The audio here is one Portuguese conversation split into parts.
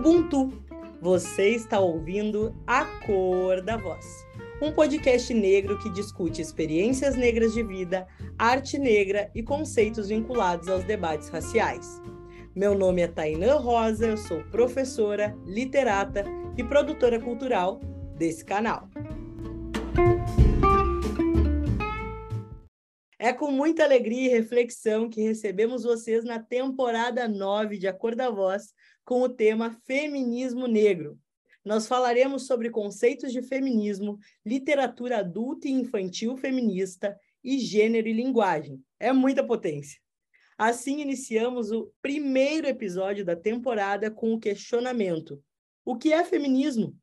Ubuntu. Você está ouvindo A Cor da Voz, um podcast negro que discute experiências negras de vida, arte negra e conceitos vinculados aos debates raciais. Meu nome é Tainã Rosa, eu sou professora, literata e produtora cultural desse canal. É com muita alegria e reflexão que recebemos vocês na temporada 9 de A Cor da Voz com o tema Feminismo Negro. Nós falaremos sobre conceitos de feminismo, literatura adulta e infantil feminista e gênero e linguagem. É muita potência. Assim, iniciamos o primeiro episódio da temporada com o questionamento: o que é feminismo?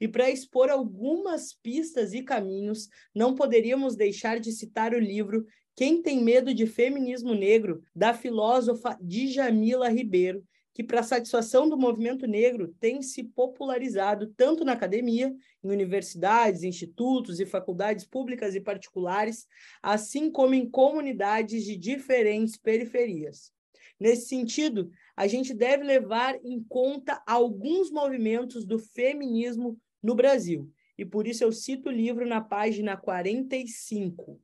E para expor algumas pistas e caminhos, não poderíamos deixar de citar o livro Quem Tem Medo de Feminismo Negro, da filósofa Djamila Ribeiro, que, para satisfação do movimento negro, tem se popularizado tanto na academia, em universidades, institutos e faculdades públicas e particulares, assim como em comunidades de diferentes periferias. Nesse sentido, a gente deve levar em conta alguns movimentos do feminismo no Brasil. E por isso eu cito o livro na página 45.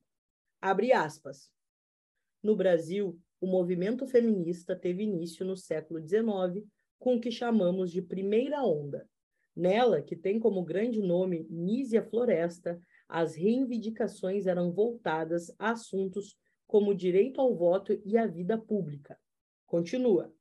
Abre aspas. No Brasil, o movimento feminista teve início no século XIX com o que chamamos de primeira onda. Nela, que tem como grande nome Nísia Floresta, as reivindicações eram voltadas a assuntos como o direito ao voto e a vida pública. Continua.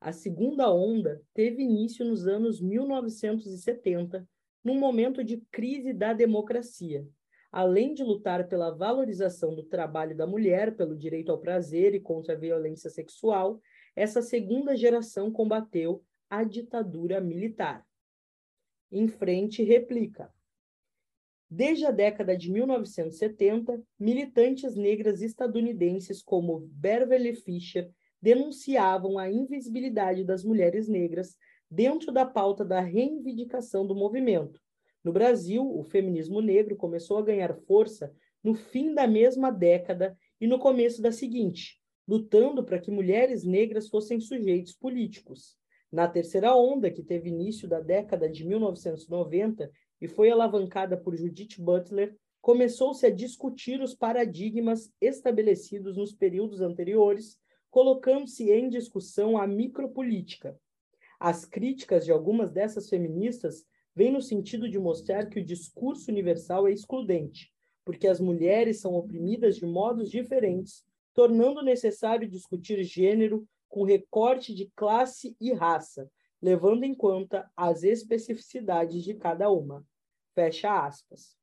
A segunda onda teve início nos anos 1970, num momento de crise da democracia. Além de lutar pela valorização do trabalho da mulher, pelo direito ao prazer e contra a violência sexual, essa segunda geração combateu a ditadura militar. Em frente, replica. Desde a década de 1970, militantes negras estadunidenses como Beverly Fisher denunciavam a invisibilidade das mulheres negras dentro da pauta da reivindicação do movimento. No Brasil, o feminismo negro começou a ganhar força no fim da mesma década e no começo da seguinte, lutando para que mulheres negras fossem sujeitos políticos. Na terceira onda, que teve início da década de 1990 e foi alavancada por Judith Butler, começou-se a discutir os paradigmas estabelecidos nos períodos anteriores colocando-se em discussão a micropolítica. As críticas de algumas dessas feministas vêm no sentido de mostrar que o discurso universal é excludente, porque as mulheres são oprimidas de modos diferentes, tornando necessário discutir gênero com recorte de classe e raça, levando em conta as especificidades de cada uma. Fecha aspas.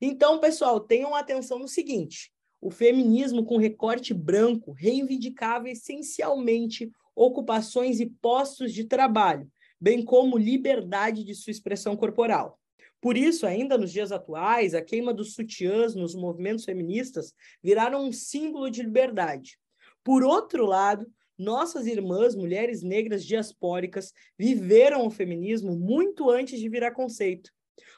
Então, pessoal, tenham atenção no seguinte: o feminismo com recorte branco reivindicava essencialmente ocupações e postos de trabalho, bem como liberdade de sua expressão corporal. Por isso, ainda nos dias atuais, a queima dos sutiãs nos movimentos feministas viraram um símbolo de liberdade. Por outro lado, nossas irmãs, mulheres negras diaspóricas, viveram o feminismo muito antes de virar conceito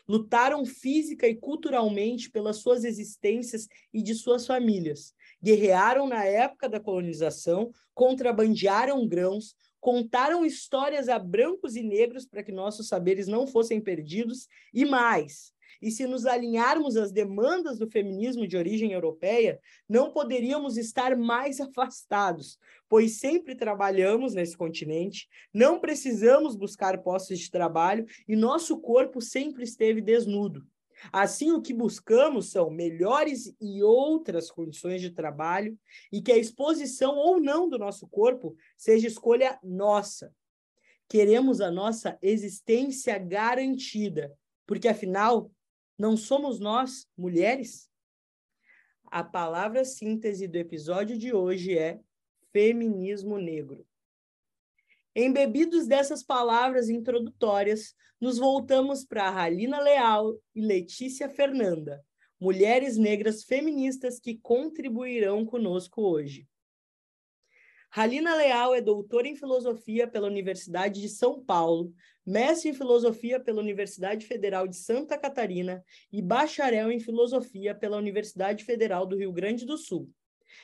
lutaram física e culturalmente pelas suas existências e de suas famílias. Guerrearam na época da colonização, contrabandearam grãos, contaram histórias a brancos e negros para que nossos saberes não fossem perdidos e mais. E se nos alinharmos às demandas do feminismo de origem europeia, não poderíamos estar mais afastados, pois sempre trabalhamos nesse continente, não precisamos buscar postos de trabalho e nosso corpo sempre esteve desnudo. Assim, o que buscamos são melhores e outras condições de trabalho e que a exposição ou não do nosso corpo seja escolha nossa. Queremos a nossa existência garantida, porque afinal não somos nós, mulheres? A palavra síntese do episódio de hoje é feminismo negro. Embebidos dessas palavras introdutórias, nos voltamos para Halina Leal e Letícia Fernanda, mulheres negras feministas que contribuirão conosco hoje. Halina Leal é doutora em filosofia pela Universidade de São Paulo, mestre em filosofia pela Universidade Federal de Santa Catarina e bacharel em filosofia pela Universidade Federal do Rio Grande do Sul.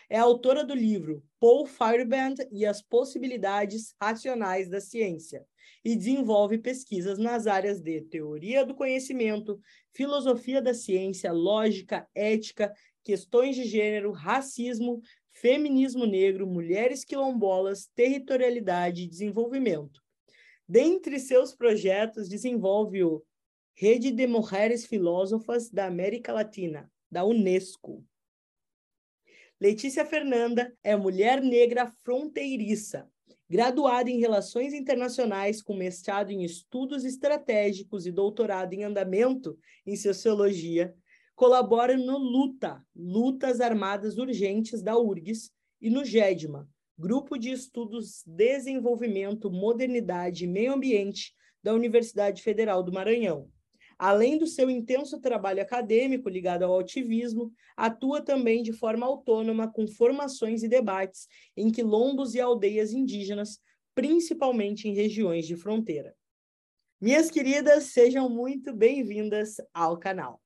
É autora do livro Paul Feyerabend e as possibilidades racionais da ciência, e desenvolve pesquisas nas áreas de teoria do conhecimento, filosofia da ciência, lógica, ética, questões de gênero, racismo, feminismo negro, mulheres quilombolas, territorialidade e desenvolvimento. Dentre seus projetos, desenvolve o Rede de Mulheres Filósofas da América Latina, da Unesco. Letícia Fernanda é mulher negra fronteiriça, graduada em Relações Internacionais com mestrado em Estudos Estratégicos e doutorado em Andamento em Sociologia, colabora no LUTA, Lutas Armadas Urgentes da URGS, e no GEDMA, Grupo de Estudos Desenvolvimento, Modernidade e Meio Ambiente da Universidade Federal do Maranhão. Além do seu intenso trabalho acadêmico ligado ao ativismo, atua também de forma autônoma com formações e debates em quilombos e aldeias indígenas, principalmente em regiões de fronteira. Minhas queridas, sejam muito bem-vindas ao canal.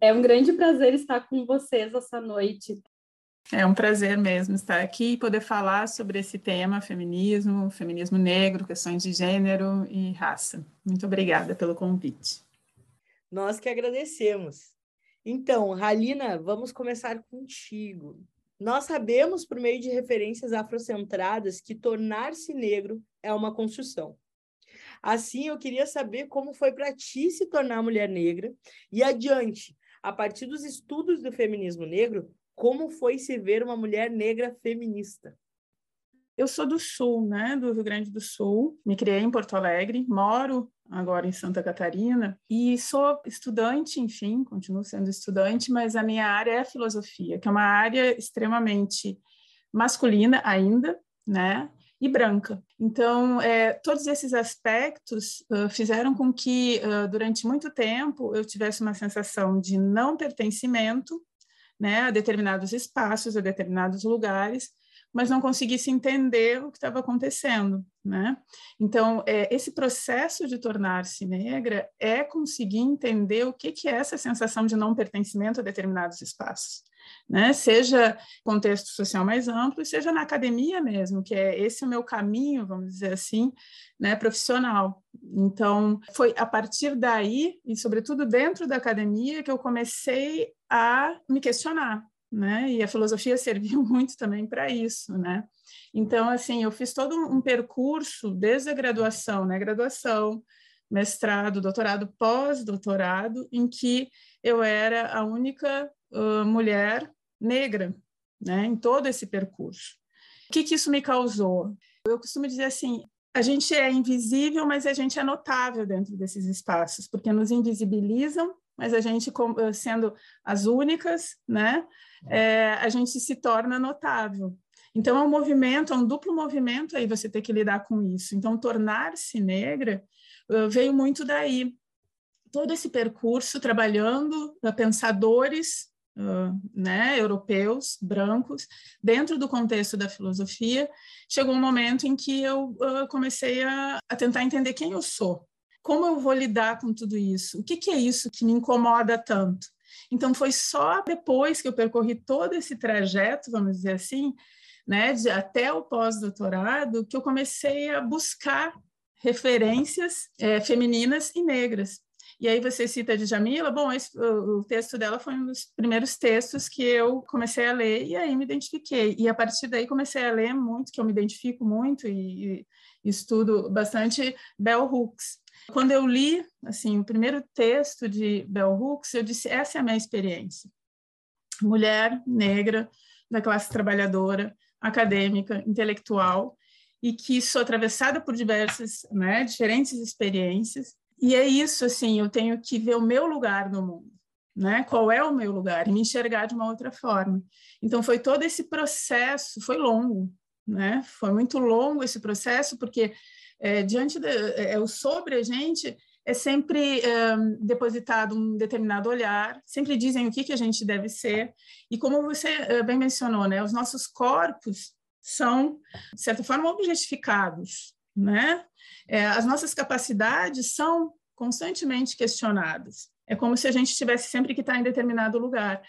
É um grande prazer estar com vocês essa noite. É um prazer mesmo estar aqui e poder falar sobre esse tema, feminismo, feminismo negro, questões de gênero e raça. Muito obrigada pelo convite. Nós que agradecemos. Então, Halina, vamos começar contigo. Nós sabemos, por meio de referências afrocentradas, que tornar-se negro é uma construção. Assim, eu queria saber como foi para ti se tornar mulher negra e adiante, a partir dos estudos do feminismo negro, como foi se ver uma mulher negra feminista? Eu sou do Sul, né, do Rio Grande do Sul. Me criei em Porto Alegre, moro agora em Santa Catarina e sou estudante, enfim, continuo sendo estudante, mas a minha área é a filosofia, que é uma área extremamente masculina ainda, né? E branca. Então, é, todos esses aspectos uh, fizeram com que, uh, durante muito tempo, eu tivesse uma sensação de não pertencimento né, a determinados espaços, a determinados lugares, mas não conseguisse entender o que estava acontecendo, né? Então, é, esse processo de tornar-se negra é conseguir entender o que, que é essa sensação de não pertencimento a determinados espaços, né? Seja contexto social mais amplo, seja na academia mesmo, que é esse o meu caminho, vamos dizer assim, né, profissional. Então, foi a partir daí, e sobretudo dentro da academia, que eu comecei a me questionar, né? E a filosofia serviu muito também para isso, né? Então, assim, eu fiz todo um percurso desde a graduação, né? Graduação, mestrado, doutorado, pós-doutorado, em que eu era a única uh, mulher negra, né? Em todo esse percurso. O que, que isso me causou? Eu costumo dizer assim, a gente é invisível, mas a gente é notável dentro desses espaços, porque nos invisibilizam mas a gente, eh, sendo as únicas, né, é, a gente se torna notável. Então, é um movimento, é um duplo movimento aí você ter que lidar com isso. Então, tornar-se negra uh, veio muito daí. Todo esse percurso trabalhando pensadores uh, né, europeus, brancos, dentro do contexto da filosofia, chegou um momento em que eu comecei a, a tentar entender quem eu sou, como eu vou lidar com tudo isso? O que, que é isso que me incomoda tanto? Então, foi só depois que eu percorri todo esse trajeto, vamos dizer assim, né, de, até o pós-doutorado, que eu comecei a buscar referências é, femininas e negras. E aí você cita de Jamila, bom, esse, o, o, texto dela foi um dos primeiros textos que eu comecei a ler e aí me identifiquei. E a partir daí comecei a ler muito, que eu me identifico muito e, e estudo bastante Bell Hooks. Quando eu li assim o primeiro texto de Bell Hooks, eu disse: essa é a minha experiência. Mulher negra da classe trabalhadora, acadêmica, intelectual, e que sou atravessada por diversas, né, diferentes experiências. E é isso, assim, eu tenho que ver o meu lugar no mundo, né? Qual é o meu lugar e me enxergar de uma outra forma. Então foi todo esse processo, foi longo, né? Foi muito longo esse processo porque é, diante de, é, é, o sobre a gente é sempre é, depositado um determinado olhar, sempre dizem o que, que a gente deve ser, e como você é, bem mencionou, né, os nossos corpos são, de certa forma, objetificados, né? É, as nossas capacidades são constantemente questionadas. É como se a gente tivesse sempre que estar em determinado lugar.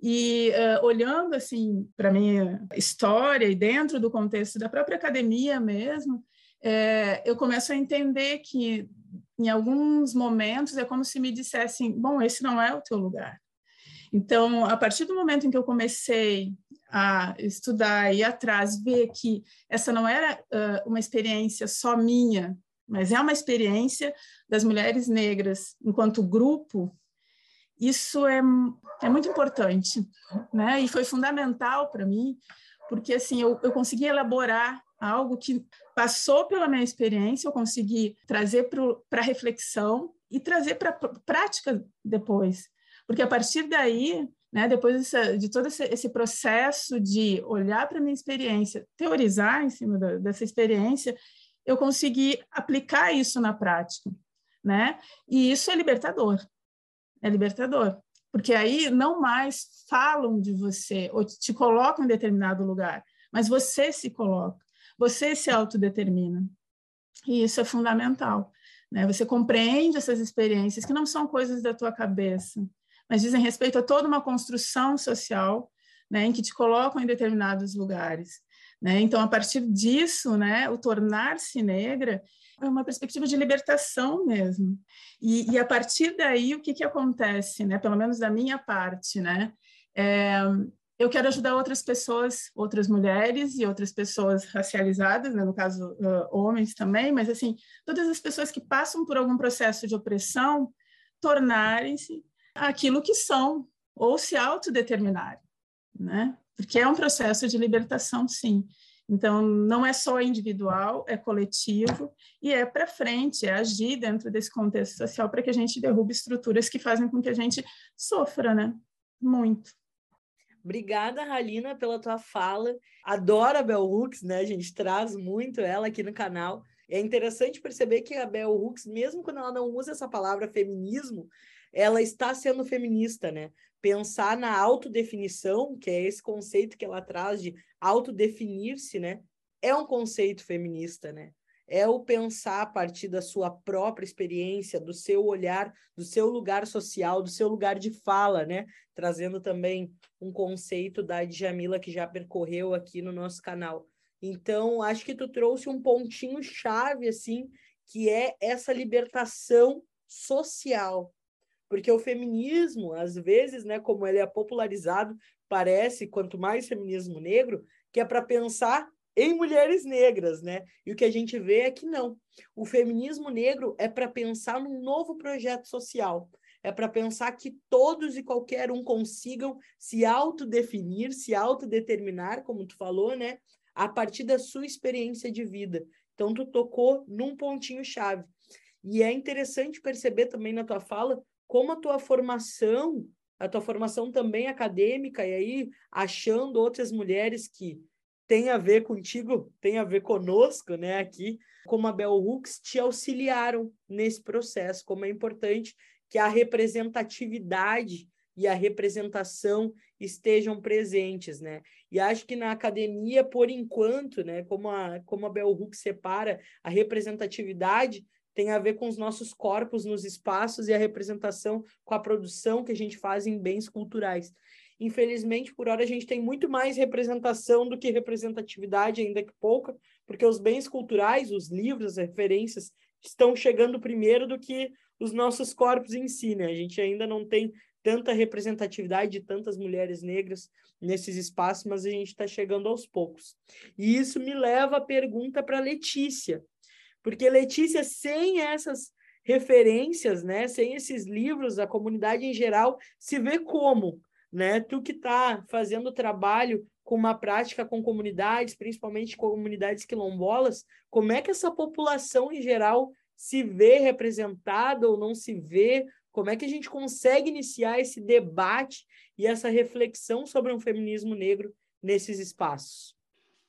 E uh, olhando assim para minha história e dentro do contexto da própria academia mesmo, é, eu começo a entender que em alguns momentos é como se me dissessem: bom, esse não é o teu lugar. Então, a partir do momento em que eu comecei a estudar e atrás, ver que essa não era uh, uma experiência só minha, mas é uma experiência das mulheres negras enquanto grupo, isso é, é muito importante, né? E foi fundamental para mim, porque assim eu, eu consegui elaborar algo que passou pela minha experiência, eu consegui trazer para reflexão e trazer para prática depois. Porque a partir daí, né, depois dessa, de todo esse, esse, processo de olhar para a minha experiência, teorizar em cima da, dessa experiência, eu consegui aplicar isso na prática. Né? E isso é libertador. É libertador. Porque aí não mais falam de você ou te colocam em determinado lugar, mas você se coloca. Você se autodetermina. E isso é fundamental. Né? Você compreende essas experiências que não são coisas da tua cabeça, mas dizem respeito a toda uma construção social né, em que te colocam em determinados lugares. Né? Então, a partir disso, né, o tornar-se negra é uma perspectiva de libertação mesmo. E, e, a partir daí, o que, que acontece, né? pelo menos da minha parte, né? É, eu quero ajudar outras pessoas, outras mulheres e outras pessoas racializadas, né, no caso, uh, homens também, mas assim, todas as pessoas que passam por algum processo de opressão tornarem-se aquilo que são ou se autodeterminarem, né? Porque é um processo de libertação, sim. Então, não é só individual, é coletivo e é para frente, é agir dentro desse contexto social para que a gente derrube estruturas que fazem com que a gente sofra, né? Muito. Obrigada, Ralina, pela tua fala. Adoro a Bell Hooks, né? A gente traz muito ela aqui no canal. É interessante perceber que a Bell Hooks, mesmo quando ela não usa essa palavra feminismo, ela está sendo feminista, né? Pensar na autodefinição, que é esse conceito que ela traz de autodefinir-se, né? É um conceito feminista, né? É o pensar a partir da sua própria experiência, do seu olhar, do seu lugar social, do seu lugar de fala, né? Trazendo também um conceito da Djamila que já percorreu aqui no nosso canal. Então, acho que tu trouxe um pontinho chave, assim, que é essa libertação social. Porque o feminismo, às vezes, né, como ele é popularizado, parece, quanto mais feminismo negro, que é para pensar em mulheres negras, né? E o que a gente vê é que não. O feminismo negro é para pensar num novo projeto social. É para pensar que todos e qualquer um consigam se autodefinir, se autodeterminar, como tu falou, né? A partir da sua experiência de vida. Então, tu tocou num pontinho chave. E é interessante perceber também na tua fala como a tua formação, a tua formação também acadêmica, e aí achando outras mulheres que tem a ver contigo, tem a ver conosco, né, aqui, como a Bell Hooks te auxiliaram nesse processo, como é importante que a representatividade e a representação estejam presentes, né? E acho que na academia, por enquanto, né, como a, como a Bell Hooks separa a representatividade tem a ver com os nossos corpos nos espaços e a representação com a produção que a gente faz em bens culturais. Infelizmente, por hora, a gente tem muito mais representação do que representatividade, ainda que pouca, porque os bens culturais, os livros, as referências, estão chegando primeiro do que os nossos corpos em si, né? A gente ainda não tem tanta representatividade de tantas mulheres negras nesses espaços, mas a gente está chegando aos poucos. E isso me leva a pergunta para Letícia, porque Letícia, sem essas referências, né, sem esses livros, a comunidade em geral se vê como né? Tu que está fazendo trabalho com uma prática com comunidades, principalmente comunidades quilombolas, como é que essa população em geral se vê representada ou não se vê? Como é que a gente consegue iniciar esse debate e essa reflexão sobre um feminismo negro nesses espaços?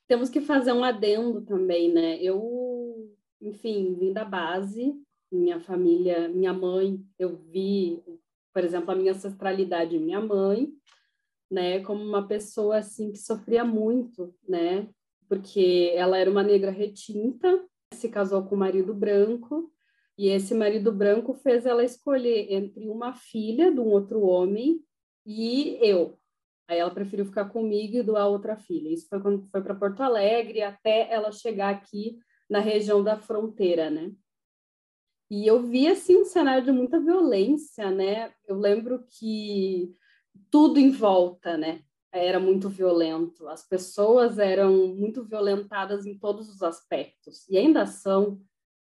Temos que fazer um adendo também, né? Eu, enfim, vim da base, minha família, minha mãe, eu vi por exemplo, a minha ancestralidade, minha mãe, né, como uma pessoa assim que sofria muito, né, porque ela era uma negra retinta, se casou com um marido branco, e esse marido branco fez ela escolher entre uma filha de um outro homem e eu. Aí ela preferiu ficar comigo e doar outra filha. Isso foi quando foi para Porto Alegre, até ela chegar aqui na região da fronteira, né? E eu vi assim um cenário de muita violência, né? Eu lembro que tudo em volta, né? Era muito violento. As pessoas eram muito violentadas em todos os aspectos e ainda são.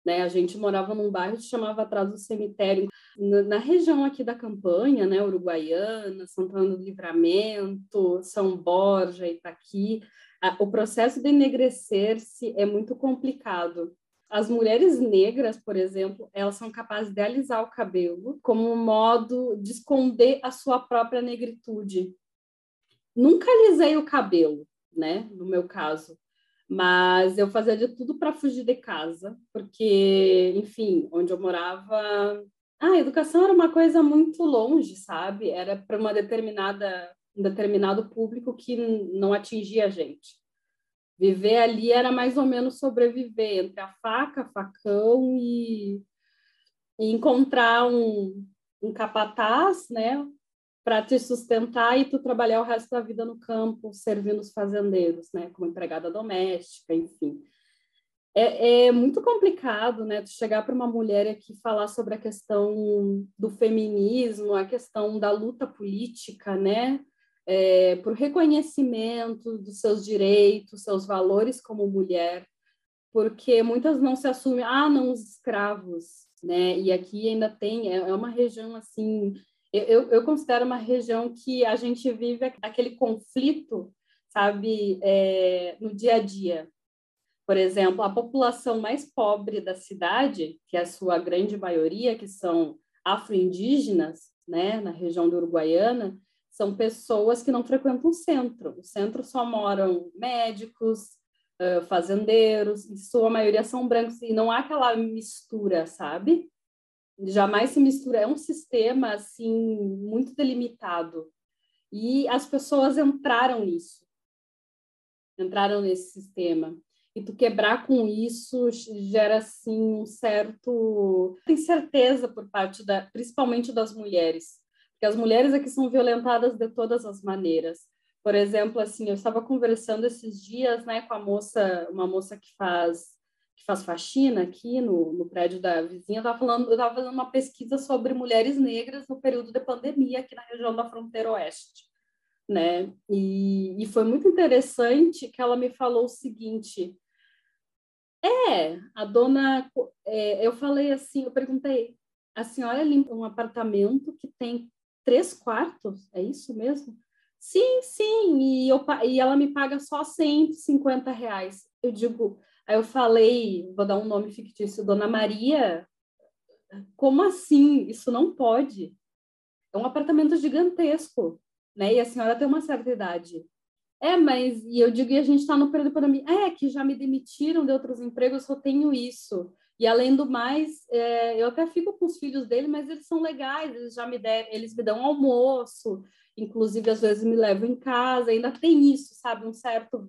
Né? A gente morava num bairro que chamava atrás do cemitério, na, região aqui da campanha, né? Uruguaiana, Santana do Livramento, São Borja, Itaqui. O processo de enegrecer-se é muito complicado. As mulheres negras, por exemplo, elas são capazes de alisar o cabelo como um modo de esconder a sua própria negritude. Nunca alisei o cabelo, né? No meu caso, mas eu fazia de tudo para fugir de casa, porque, enfim, onde eu morava, a educação era uma coisa muito longe, sabe? Era para uma determinada um determinado público que não atingia a gente. Viver ali era mais ou menos sobreviver entre a faca, facão e, e encontrar um, um capataz, né, para te sustentar e tu trabalhar o resto da vida no campo, servindo os fazendeiros, né, como empregada doméstica, enfim. É, é muito complicado, né, tu chegar para uma mulher aqui falar sobre a questão do feminismo, a questão da luta política, né, é, reconhecimento dos seus direitos, seus valores como mulher, porque muitas não se assumem, ah, não, os escravos, né? E aqui ainda tem, é, é uma região assim, eu, eu considero uma região que a gente vive aquele conflito, sabe, é, no dia a dia. Por exemplo, a população mais pobre da cidade, que é a sua grande maioria, que são afro-indígenas, né, na região do Uruguaiana, são pessoas que não frequentam o centro. O centro só moram médicos, fazendeiros, em sua maioria são brancos, e não há aquela mistura, sabe? Jamais se mistura, é um sistema, assim, muito delimitado. E as pessoas entraram nisso, entraram nesse sistema. E tu quebrar com isso gera, assim, um certo incerteza por parte, da, principalmente das mulheres que as mulheres aqui são violentadas de todas as maneiras. Por exemplo, assim, eu estava conversando esses dias, né, com a moça, uma moça que faz que faz faxina aqui no, no prédio da vizinha, estava falando, eu estava fazendo uma pesquisa sobre mulheres negras no período de pandemia aqui na região da fronteira oeste, né? E, e foi muito interessante que ela me falou o seguinte: é, a dona, é, eu falei assim, eu perguntei, a senhora limpa um apartamento que tem três quartos, é isso mesmo? Sim, sim, e, eu, e ela me paga só 150 reais. Eu digo, aí eu falei, vou dar um nome fictício, Dona Maria, como assim? Isso não pode. É um apartamento gigantesco, né? E a senhora tem uma certa idade. É, mas, e eu digo, e a gente está no período de pandemia. É, que já me demitiram de outros empregos, só tenho isso. E além do mais, é, eu até fico com os filhos dele, mas eles são legais, eles já me deram, eles me dão almoço, inclusive às vezes me levam em casa, ainda tem isso, sabe, um certo,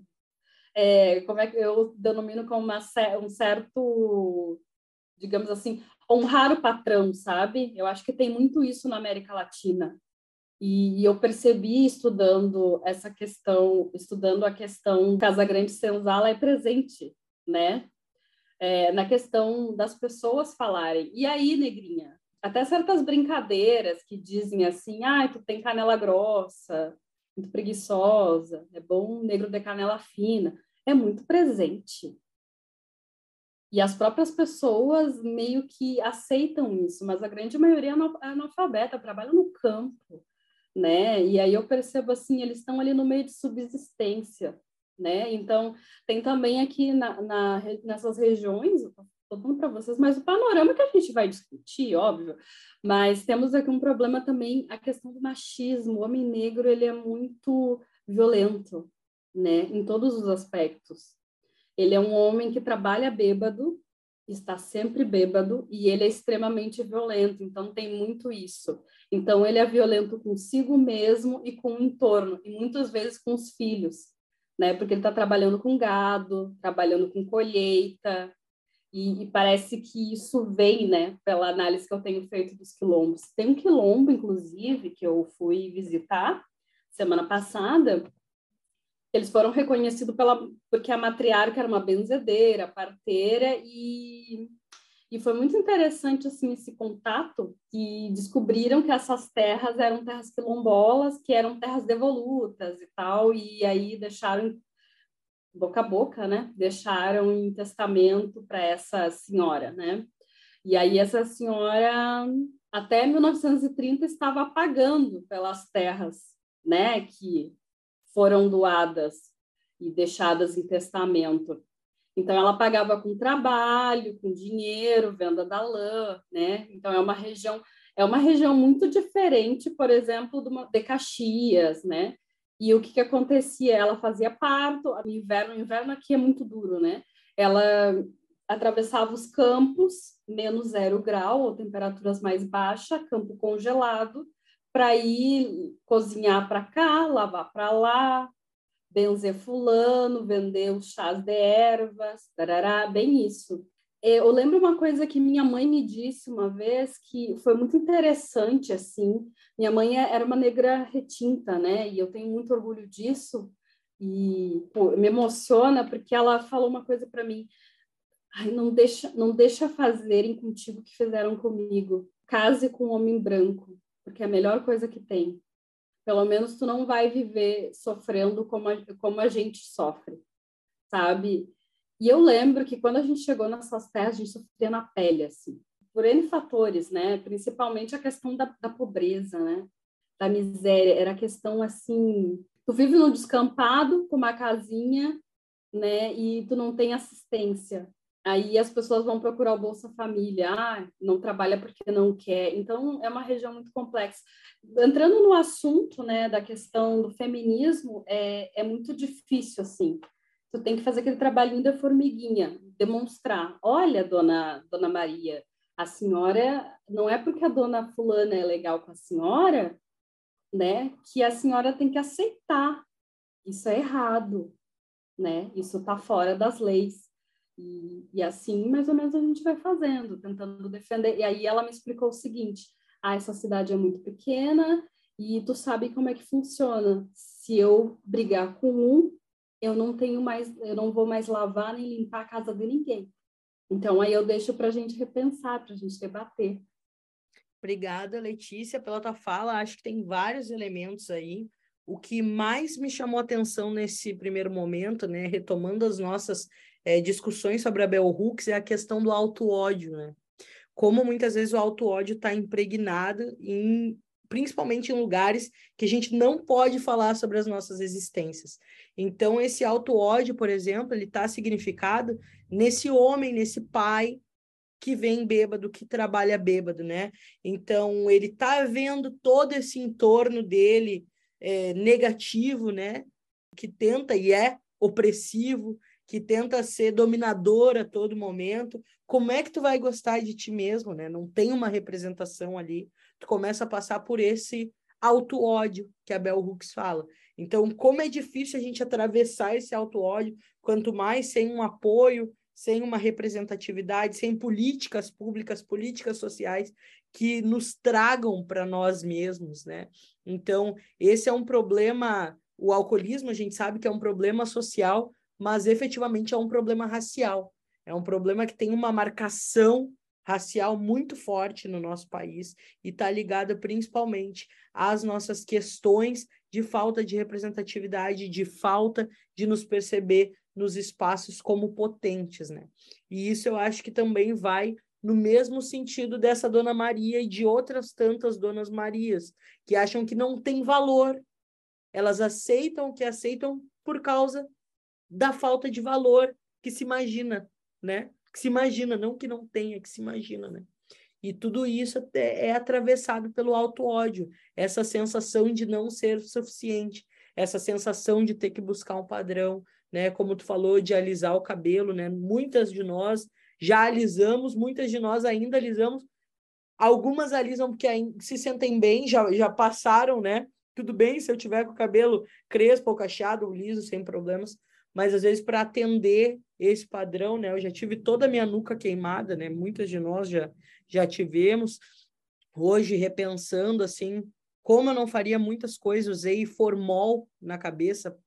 é, como é que eu denomino como uma, um certo, digamos assim, honrar o patrão, sabe? Eu acho que tem muito isso na América Latina. E, e eu percebi estudando essa questão, estudando a questão Casa Grande Senzala é presente, né? É, na questão das pessoas falarem. E aí, negrinha, até certas brincadeiras que dizem assim, ah, tu tem canela grossa, muito preguiçosa, é bom um negro de canela fina, é muito presente. E as próprias pessoas meio que aceitam isso, mas a grande maioria é analfabeta, trabalha no campo, né? E aí eu percebo assim, eles estão ali no meio de subsistência né? Então, tem também aqui na, na nessas regiões, estou falando para vocês, mas o panorama que a gente vai discutir, óbvio, mas temos aqui um problema também, a questão do machismo. O homem negro, ele é muito violento, né? Em todos os aspectos. Ele é um homem que trabalha bêbado, está sempre bêbado e ele é extremamente violento, então tem muito isso. Então ele é violento consigo mesmo e com o entorno e muitas vezes com os filhos né? Porque ele está trabalhando com gado, trabalhando com colheita, e, e, parece que isso vem, né, pela análise que eu tenho feito dos quilombos. Tem um quilombo, inclusive, que eu fui visitar semana passada, Eles foram reconhecidos pela porque a matriarca era uma benzedeira, parteira e e foi muito interessante assim esse contato e descobriram que essas terras eram terras quilombolas, que eram terras devolutas e tal, e aí deixaram boca a boca, né? Deixaram em testamento para essa senhora, né? E aí essa senhora até 1930 estava pagando pelas terras, né, que foram doadas e deixadas em testamento. Então, ela pagava com trabalho, com dinheiro, venda da lã, né? Então, é uma região é uma região muito diferente, por exemplo, de, Caxias, né? E o que, que acontecia? Ela fazia parto, no inverno, o inverno aqui é muito duro, né? Ela atravessava os campos, menos zero grau, ou temperaturas mais baixas, campo congelado, para ir cozinhar para cá, lavar para lá, benzer fulano, vender os chás de ervas, tarará, bem isso. Eu lembro uma coisa que minha mãe me disse uma vez que foi muito interessante, assim. Minha mãe era uma negra retinta, né? E eu tenho muito orgulho disso. E pô, me emociona porque ela falou uma coisa para mim. Ai, não deixa, não deixa fazerem contigo o que fizeram comigo. Case com um homem branco, porque é a melhor coisa que tem. Pelo menos tu não vai viver sofrendo como a, como a gente sofre, sabe? E eu lembro que quando a gente chegou nessas terras, a gente sofria na pele, assim, por N fatores, né? Principalmente a questão da, da pobreza, né? Da miséria. Era questão, assim, tu vive no descampado, com uma casinha, né? E tu não tem assistência. Aí as pessoas vão procurar o Bolsa Família, ah, não trabalha porque não quer. Então, é uma região muito complexa. Entrando no assunto, né, da questão do feminismo, é, é muito difícil, assim. Tu tem que fazer aquele trabalhinho da formiguinha, demonstrar. Olha, dona, dona Maria, a senhora, não é porque a dona fulana é legal com a senhora, né, que a senhora tem que aceitar. Isso é errado, né? Isso está fora das leis. E, e, assim, mais ou menos, a gente vai fazendo, tentando defender. E aí ela me explicou o seguinte: ah, essa cidade é muito pequena e tu sabe como é que funciona. Se eu brigar com um, eu não tenho mais, eu não vou mais lavar nem limpar a casa de ninguém. Então aí eu deixo para a gente repensar, para a gente debater. Obrigada, Letícia, pela tua fala. Acho que tem vários elementos aí. O que mais me chamou atenção nesse primeiro momento, né, retomando as nossas é, discussões sobre a Bell Hooks é a questão do auto-ódio, né? Como muitas vezes o auto-ódio está impregnado em principalmente em lugares que a gente não pode falar sobre as nossas existências. Então, esse auto-ódio, por exemplo, ele está significado nesse homem, nesse pai que vem bêbado, que trabalha bêbado, né? Então, ele está vendo todo esse entorno dele é, negativo, né? Que tenta e é opressivo, que tenta ser dominador a todo momento, como é que tu vai gostar de ti mesmo, né? Não tem uma representação ali. Tu começa a passar por esse auto-ódio que a Bell Hooks fala. Então, como é difícil a gente atravessar esse auto-ódio, quanto mais sem um apoio, sem uma representatividade, sem políticas públicas, políticas sociais que nos tragam para nós mesmos, né? Então, esse é um problema, o alcoolismo a gente sabe que é um problema social, mas efetivamente é um problema racial. É um problema que tem uma marcação racial muito forte no nosso país e está ligada principalmente às nossas questões de falta de representatividade, de falta de nos perceber nos espaços como potentes, né? E isso eu acho que também vai no mesmo sentido dessa Dona Maria e de outras tantas Donas Marias, que acham que não tem valor. Elas aceitam o que aceitam por causa da falta de valor que se imagina, né? Que se imagina, não que não tenha, que se imagina, né? E tudo isso é, é atravessado pelo auto-ódio, essa sensação de não ser suficiente, essa sensação de ter que buscar um padrão, né? Como tu falou, de alisar o cabelo, né? Muitas de nós já alisamos, muitas de nós ainda alisamos, algumas alisam porque se sentem bem, já, já passaram, né? Tudo bem se eu tiver com o cabelo crespo ou cacheado, liso, sem problemas, mas às vezes para atender esse padrão, né? Eu já tive toda a minha nuca queimada, né? Muitas de nós já já tivemos. Hoje repensando assim, como eu não faria muitas coisas, usei formol na cabeça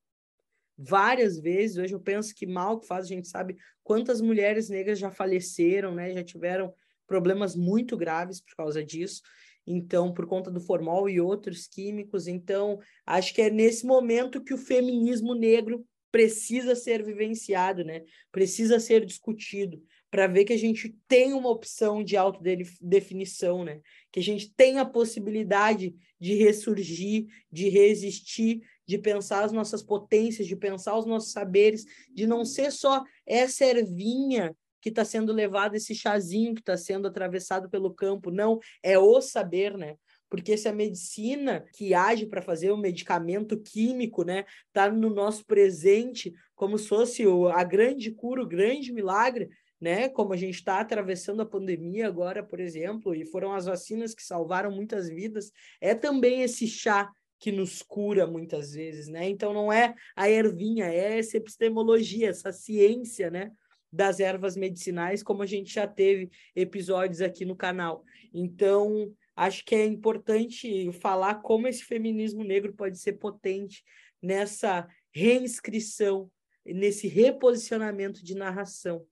várias vezes. Hoje eu penso que mal que faz, a gente sabe quantas mulheres negras já faleceram, né? Já tiveram problemas muito graves por causa disso. Então, por conta do formol e outros químicos. Então, acho que é nesse momento que o feminismo negro precisa ser vivenciado, né? Precisa ser discutido para ver que a gente tem uma opção de autodefinição, né? Que a gente tem a possibilidade de ressurgir, de resistir, de pensar as nossas potências, de pensar os nossos saberes, de não ser só essa ervinha que está sendo levado, esse chazinho que está sendo atravessado pelo campo. Não, é o saber, né? porque se a medicina que age para fazer o medicamento químico, né, tá no nosso presente como se fosse o, a grande cura, o grande milagre, né? Como a gente está atravessando a pandemia agora, por exemplo, e foram as vacinas que salvaram muitas vidas, é também esse chá que nos cura muitas vezes, né? Então não é a ervinha, é essa epistemologia, essa ciência, né? Das ervas medicinais, como a gente já teve episódios aqui no canal. Então, acho que é importante falar como esse feminismo negro pode ser potente nessa reinscrição, nesse reposicionamento de narração.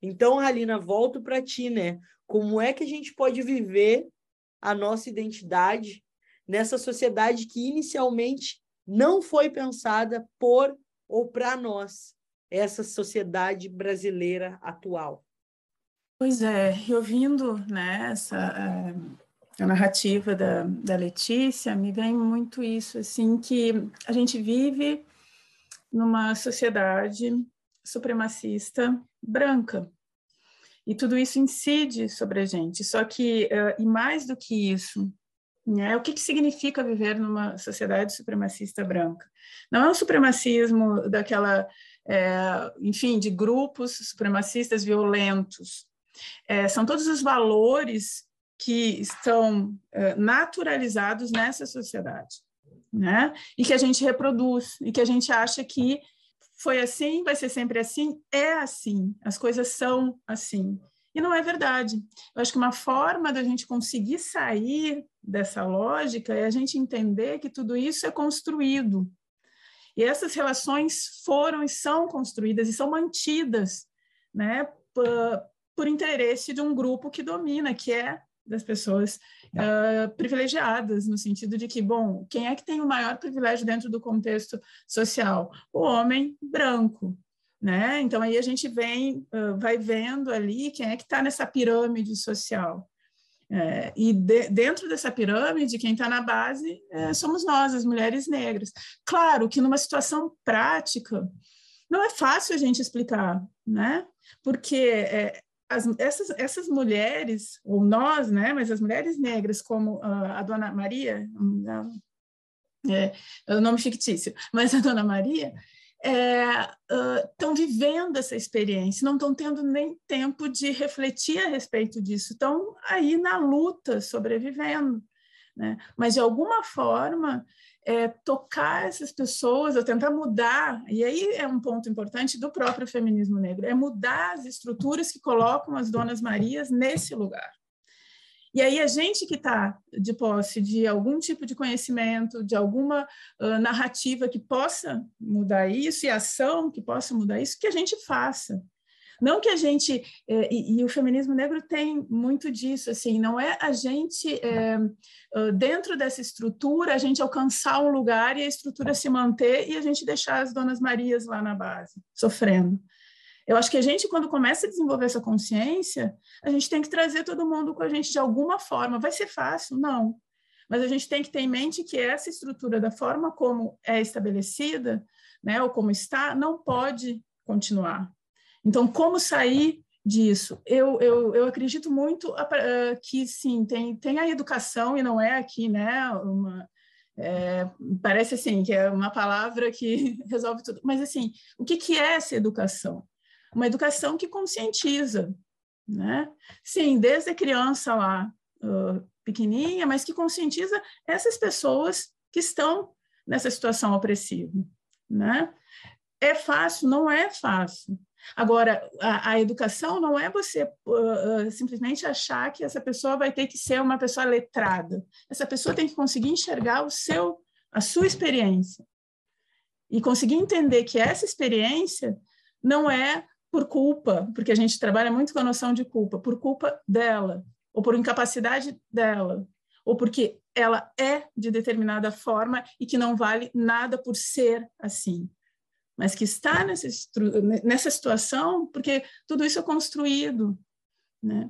Então, Halina, volto para ti, né? Como é que a gente pode viver a nossa identidade nessa sociedade que inicialmente não foi pensada por ou para nós, essa sociedade brasileira atual? Pois é, e ouvindo né, essa a, a narrativa da, da Letícia, me vem muito isso, assim, que a gente vive numa sociedade supremacista branca, e tudo isso incide sobre a gente. Só que, uh, e mais do que isso, né, o que, que significa viver numa sociedade supremacista branca? Não é um supremacismo daquela, é, enfim, de grupos supremacistas violentos. É, são todos os valores que estão é, naturalizados nessa sociedade, né? E que a gente reproduz e que a gente acha que foi assim, vai ser sempre assim, é assim, as coisas são assim. E não é verdade. Eu acho que uma forma da gente conseguir sair dessa lógica é a gente entender que tudo isso é construído. E essas relações foram e são construídas e são mantidas né, por, por interesse de um grupo que domina, que é das pessoas uh, privilegiadas, no sentido de que, bom, quem é que tem o maior privilégio dentro do contexto social? O homem branco, né? Então aí a gente vem, uh, vai vendo ali quem é que está nessa pirâmide social. É, e de, dentro dessa pirâmide, quem está na base é, somos nós, as mulheres negras. Claro que numa situação prática, não é fácil a gente explicar, né? Porque é, as, essas, essas mulheres, ou nós, né, mas as mulheres negras, como uh, a Dona Maria, é, é o nome fictício, mas a Dona Maria, estão é, uh, vivendo essa experiência, não estão tendo nem tempo de refletir a respeito disso, estão aí na luta, sobrevivendo. Né? Mas, de alguma forma, é, tocar essas pessoas, ou tentar mudar, e aí é um ponto importante do próprio feminismo negro, é mudar as estruturas que colocam as donas Marias nesse lugar. E aí a gente que está de posse de algum tipo de conhecimento, de alguma uh, narrativa que possa mudar isso, e ação que possa mudar isso, que a gente faça. Não que a gente, é, e, e, o feminismo negro tem muito disso, assim, não é a gente, é, dentro dessa estrutura, a gente alcançar um lugar e a estrutura se manter e a gente deixar as donas Marias lá na base, sofrendo. Eu acho que a gente, quando começa a desenvolver essa consciência, a gente tem que trazer todo mundo com a gente de alguma forma. Vai ser fácil? Não. Mas a gente tem que ter em mente que essa estrutura, da forma como é estabelecida, né, ou como está, não pode continuar. Então, como sair disso? Eu, eu, eu acredito muito uh, que, sim, tem, tem a educação, e não é aqui, né, uma, é, parece assim, que é uma palavra que resolve tudo. Mas, assim, o que, que é essa educação? Uma educação que conscientiza, né? Sim, desde a criança lá, uh, pequenininha, mas que conscientiza essas pessoas que estão nessa situação opressiva, né? É fácil? Não é fácil. Agora, a, a, educação não é você uh, uh, simplesmente achar que essa pessoa vai ter que ser uma pessoa letrada. Essa pessoa tem que conseguir enxergar o seu, a sua experiência. e conseguir entender que essa experiência não é por culpa, porque a gente trabalha muito com a noção de culpa, por culpa dela, ou por incapacidade dela, ou porque ela é de determinada forma e que não vale nada por ser assim, mas que está nessa, nessa situação porque tudo isso é construído, né?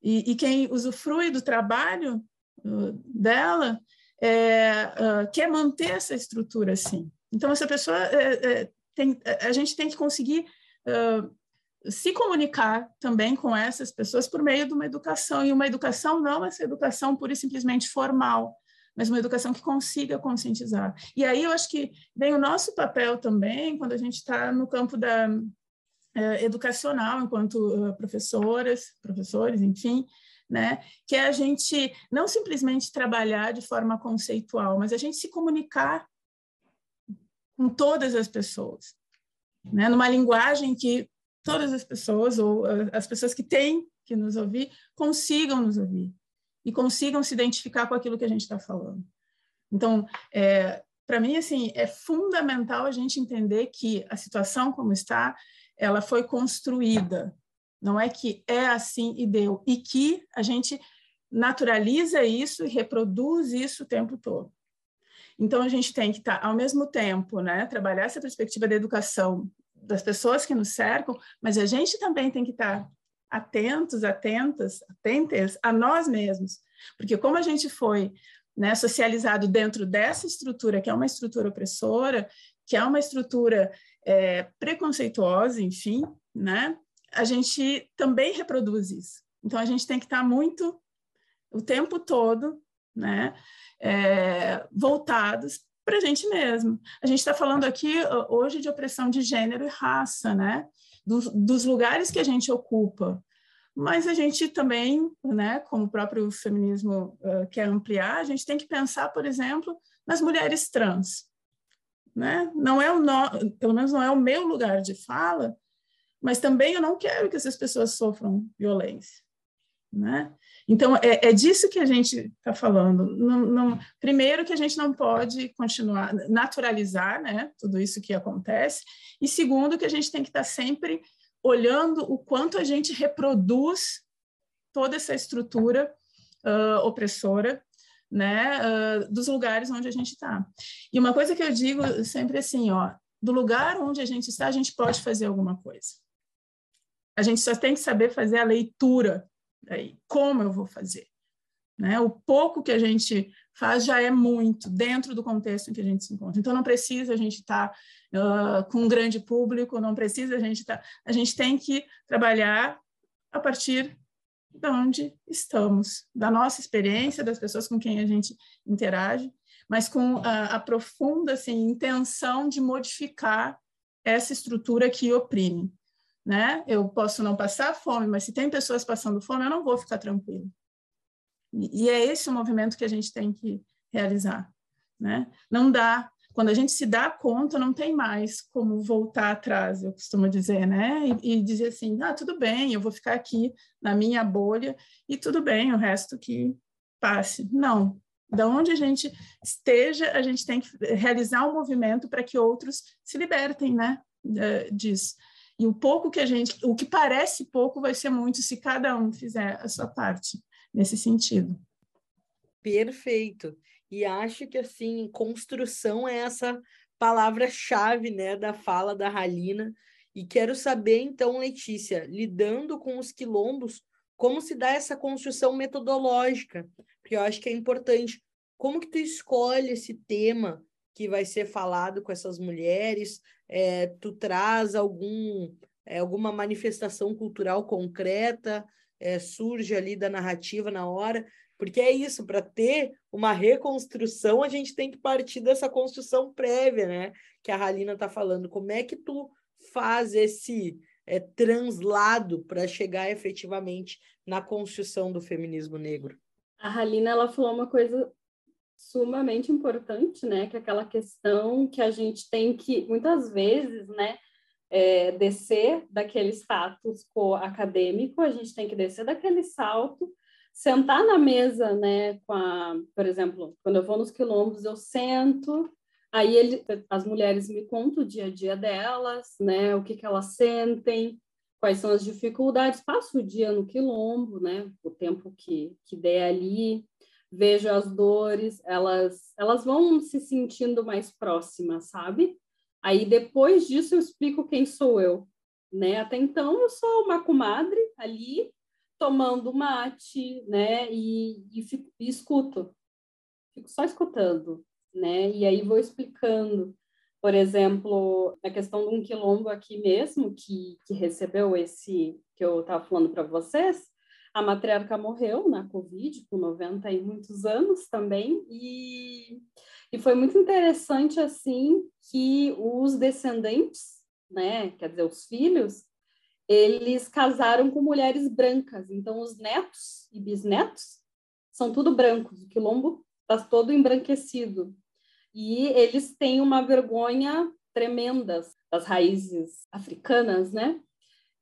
E, e quem usufrui do trabalho uh, dela é, uh, quer manter essa estrutura assim. Então essa pessoa é, é, tem, a gente tem que conseguir uh, se comunicar também com essas pessoas por meio de uma educação, e uma educação não essa educação pura e simplesmente formal, mas uma educação que consiga conscientizar. E aí eu acho que vem o nosso papel também, quando a gente está no campo da é, educacional, enquanto uh, professoras, professores, enfim, né? Que é a gente não simplesmente trabalhar de forma conceitual, mas a gente se comunicar com todas as pessoas, né? Numa linguagem que todas as pessoas, ou as pessoas que têm que nos ouvir, consigam nos ouvir e consigam se identificar com aquilo que a gente está falando. Então, é, para mim, assim, é fundamental a gente entender que a situação como está, ela foi construída. Não é que é assim e deu. E que a gente naturaliza isso e reproduz isso o tempo todo. Então, a gente tem que estar, tá, ao mesmo tempo, né, trabalhar essa perspectiva da educação das pessoas que nos cercam, mas a gente também tem que estar atentos, atentas, atentas a nós mesmos, porque como a gente foi né, socializado dentro dessa estrutura, que é uma estrutura opressora, que é uma estrutura é, preconceituosa, enfim, né, a gente também reproduz isso. Então, a gente tem que estar muito, o tempo todo, né, é, voltados para a gente mesmo. A gente está falando aqui hoje de opressão de gênero e raça, né? Dos, dos, lugares que a gente ocupa. Mas a gente também, né, como o próprio feminismo uh, quer ampliar, a gente tem que pensar, por exemplo, nas mulheres trans. Né? Não é o no, pelo menos não é o meu lugar de fala, mas também eu não quero que essas pessoas sofram violência. Né? Então, é, é disso que a gente está falando. Não, não, primeiro, que a gente não pode continuar, naturalizar né, tudo isso que acontece, e segundo, que a gente tem que estar tá sempre olhando o quanto a gente reproduz toda essa estrutura uh, opressora né, uh, dos lugares onde a gente está. E uma coisa que eu digo sempre assim, ó, do lugar onde a gente está, a gente pode fazer alguma coisa. A gente só tem que saber fazer a leitura Aí, como eu vou fazer? Né? O pouco que a gente faz já é muito dentro do contexto em que a gente se encontra. Então, não precisa a gente estar tá, uh, com um grande público, não precisa a gente estar. Tá, a gente tem que trabalhar a partir de onde estamos, da nossa experiência, das pessoas com quem a gente interage, mas com a, a profunda assim, intenção de modificar essa estrutura que oprime né? Eu posso não passar fome, mas se tem pessoas passando fome, eu não vou ficar tranquilo. E, é esse o movimento que a gente tem que realizar, né? Não dá quando a gente se dá conta, não tem mais como voltar atrás, eu costumo dizer, né? E, e, dizer assim, ah, tudo bem, eu vou ficar aqui na minha bolha e tudo bem, o resto que passe. Não. Da onde a gente esteja, a gente tem que realizar um movimento para que outros se libertem, né? Disso. E o pouco que a gente, o que parece pouco vai ser muito se cada um fizer a sua parte nesse sentido. Perfeito. E acho que assim, construção é essa palavra-chave, né, da fala da Ralina. E quero saber então, Letícia, lidando com os quilombos, como se dá essa construção metodológica? Porque eu acho que é importante. Como que tu escolhe esse tema que vai ser falado com essas mulheres? é, tu traz algum, é, alguma manifestação cultural concreta, é, surge ali da narrativa na hora, porque é isso, para ter uma reconstrução, a gente tem que partir dessa construção prévia, né? Que a Halina está falando. Como é que tu faz esse é, translado para chegar efetivamente na construção do feminismo negro? A Halina ela falou uma coisa sumamente importante, né? Que é aquela questão que a gente tem que, muitas vezes, né? É, descer daquele status quo acadêmico, a gente tem que descer daquele salto, sentar na mesa, né? Com a, por exemplo, quando eu vou nos quilombos, eu sento Aí ele, as mulheres me contam o dia a dia delas, né? O que, que elas sentem, quais são as dificuldades. Passo o dia no quilombo, né? O tempo que, que der ali, vejo as dores, elas, elas vão se sentindo mais próximas, sabe? Aí depois disso eu explico quem sou eu, né? Até então eu sou uma comadre ali tomando mate, né? E, e, fico, e escuto, fico só escutando, né? E aí vou explicando. Por exemplo, a questão de um quilombo aqui mesmo, que, que recebeu esse que eu estava falando para vocês, a matriarca morreu na Covid, com 90 e muitos anos também, e, e foi muito interessante, assim, que os descendentes, né, quer dizer, os filhos, eles casaram com mulheres brancas, então os netos e bisnetos são tudo brancos, o quilombo está todo embranquecido, e eles têm uma vergonha tremenda das raízes africanas, né?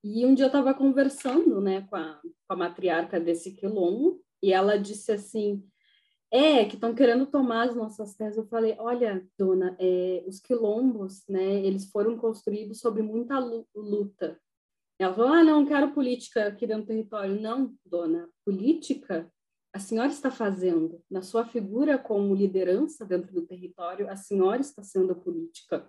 E um dia eu estava conversando, né, com a, com a matriarca desse quilombo, e ela disse assim, é, que estão querendo tomar as nossas terras. Eu falei, olha, dona, é, os quilombos, né, eles foram construídos sobre muita luta. Ela falou, ah, não, quero política aqui dentro do território. Não, dona, política a senhora está fazendo. Na sua figura como liderança dentro do território, a senhora está sendo política.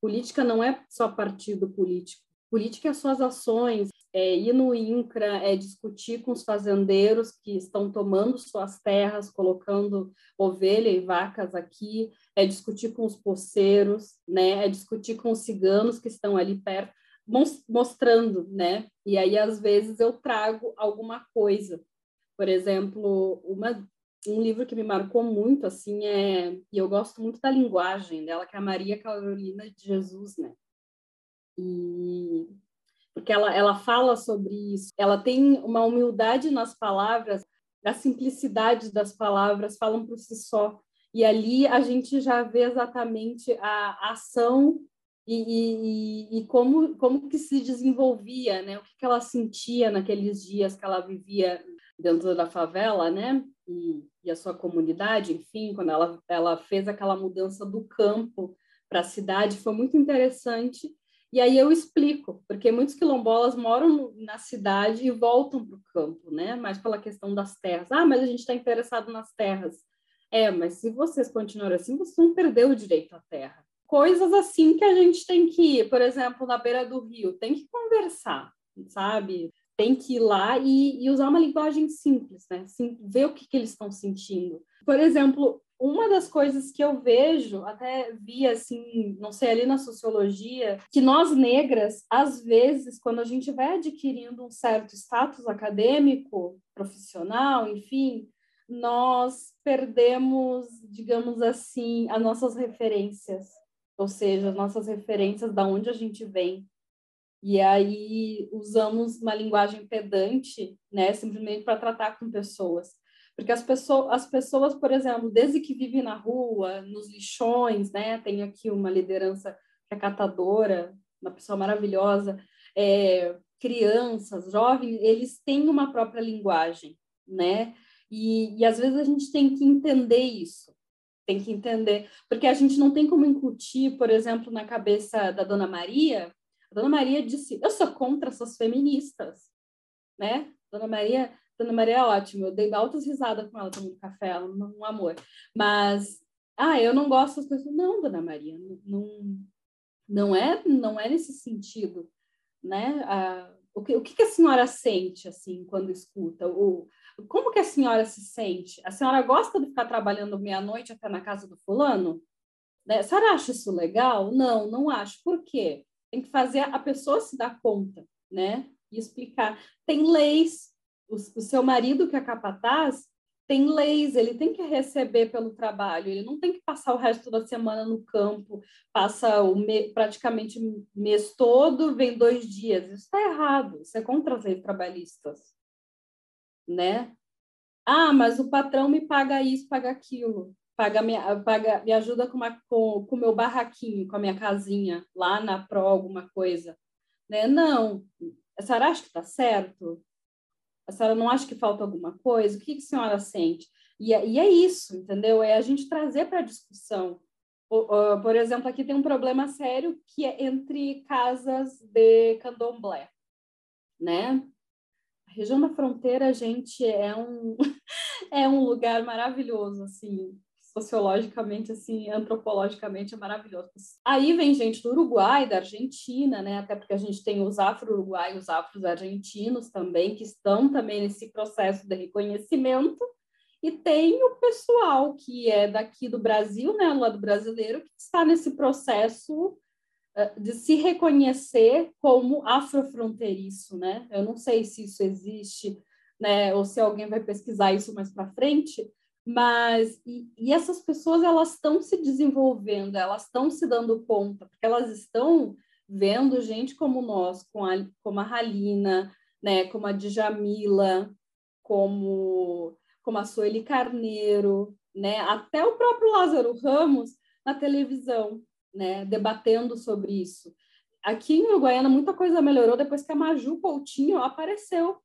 Política não é só partido político. Política é suas ações, é ir no INCRA, é discutir com os fazendeiros que estão tomando suas terras, colocando ovelha e vacas aqui, é discutir com os poceiros, né? É discutir com os ciganos que estão ali perto, mostrando, né? E aí às vezes eu trago alguma coisa. Por exemplo, uma um livro que me marcou muito assim é e eu gosto muito da linguagem dela que é a Maria Carolina de Jesus né e porque ela, ela fala sobre isso, ela tem uma humildade nas palavras, a simplicidade das palavras falam por si só. E ali a gente já vê exatamente a ação e, e, e, como, como que se desenvolvia, né? O que, que ela sentia naqueles dias que ela vivia dentro da favela, né? E, e a sua comunidade, enfim, quando ela, ela fez aquela mudança do campo para a cidade, foi muito interessante e aí eu explico, porque muitos quilombolas moram na cidade e voltam para o campo, né? Mais pela questão das terras. Ah, mas a gente está interessado nas terras. É, mas se vocês continuarem assim, vocês vão perder o direito à terra. Coisas assim que a gente tem que ir, por exemplo, na beira do rio, tem que conversar, sabe? Tem que ir lá e, e usar uma linguagem simples, né? Sim, ver o que, que eles estão sentindo. Por exemplo, uma das coisas que eu vejo, até vi assim, não sei, ali na sociologia, que nós negras, às vezes, quando a gente vai adquirindo um certo status acadêmico, profissional, enfim, nós perdemos, digamos assim, as nossas referências, ou seja, as nossas referências da onde a gente vem. E aí usamos uma linguagem pedante, né, simplesmente para tratar com pessoas. Porque as pessoas, as pessoas, por exemplo, desde que vivem na rua, nos lixões, né? Tem aqui uma liderança é catadora, uma pessoa maravilhosa, é, crianças, jovens, eles têm uma própria linguagem, né? E, e às vezes a gente tem que entender isso, tem que entender, porque a gente não tem como incutir, por exemplo, na cabeça da Dona Maria. A Dona Maria disse: Eu sou contra essas feministas, né? Dona Maria Dona Maria é ótima, eu dei altas risadas com ela tomando café, ela um amor. Mas, ah, eu não gosto das coisas. Não, Dona Maria, não, não, é, não é nesse sentido, né? Ah, o, que, o que a senhora sente, assim, quando escuta? O, como que a senhora se sente? A senhora gosta de ficar trabalhando meia-noite até na casa do fulano? Né? A senhora acha isso legal? Não, não acho. Por quê? Tem que fazer a pessoa se dar conta, né? E explicar. Tem leis o, o seu marido, que é capataz, tem leis, ele tem que receber pelo trabalho, ele não tem que passar o resto da semana no campo, passa o me, praticamente o mês todo, vem dois dias. Isso está errado, isso é contra as leis trabalhistas. Né? Ah, mas o patrão me paga isso, paga aquilo, paga, minha, paga me ajuda com o com, meu barraquinho, com a minha casinha, lá na Pro, alguma coisa. Né? Não, a senhora acha que está certo? A senhora não acha que falta alguma coisa? O que, que a senhora sente? E, é, e é isso, entendeu? É a gente trazer para a discussão. Por exemplo, aqui tem um problema sério que é entre casas de candomblé, né? A região da fronteira, gente, é um, é um lugar maravilhoso, assim, sociologicamente, assim, antropologicamente é maravilhoso. Aí vem gente do Uruguai, da Argentina, né? Até porque a gente tem os afro-uruguaios, os afro-argentinos também, que estão também nesse processo de reconhecimento. E tem o pessoal que é daqui do Brasil, né, lado brasileiro, que está nesse processo uh, de se reconhecer como afrofronteiriço, né? Eu não sei se isso existe, né, ou se alguém vai pesquisar isso mais para frente, mas e, e, essas pessoas elas estão se desenvolvendo, elas estão se dando conta, porque elas estão vendo gente como nós, com a, como a Halina, né, como a Djamila, como como a Sueli Carneiro, né, até o próprio Lázaro Ramos na televisão, né, debatendo sobre isso. Aqui em Uruguaiana muita coisa melhorou depois que a Maju Coutinho apareceu,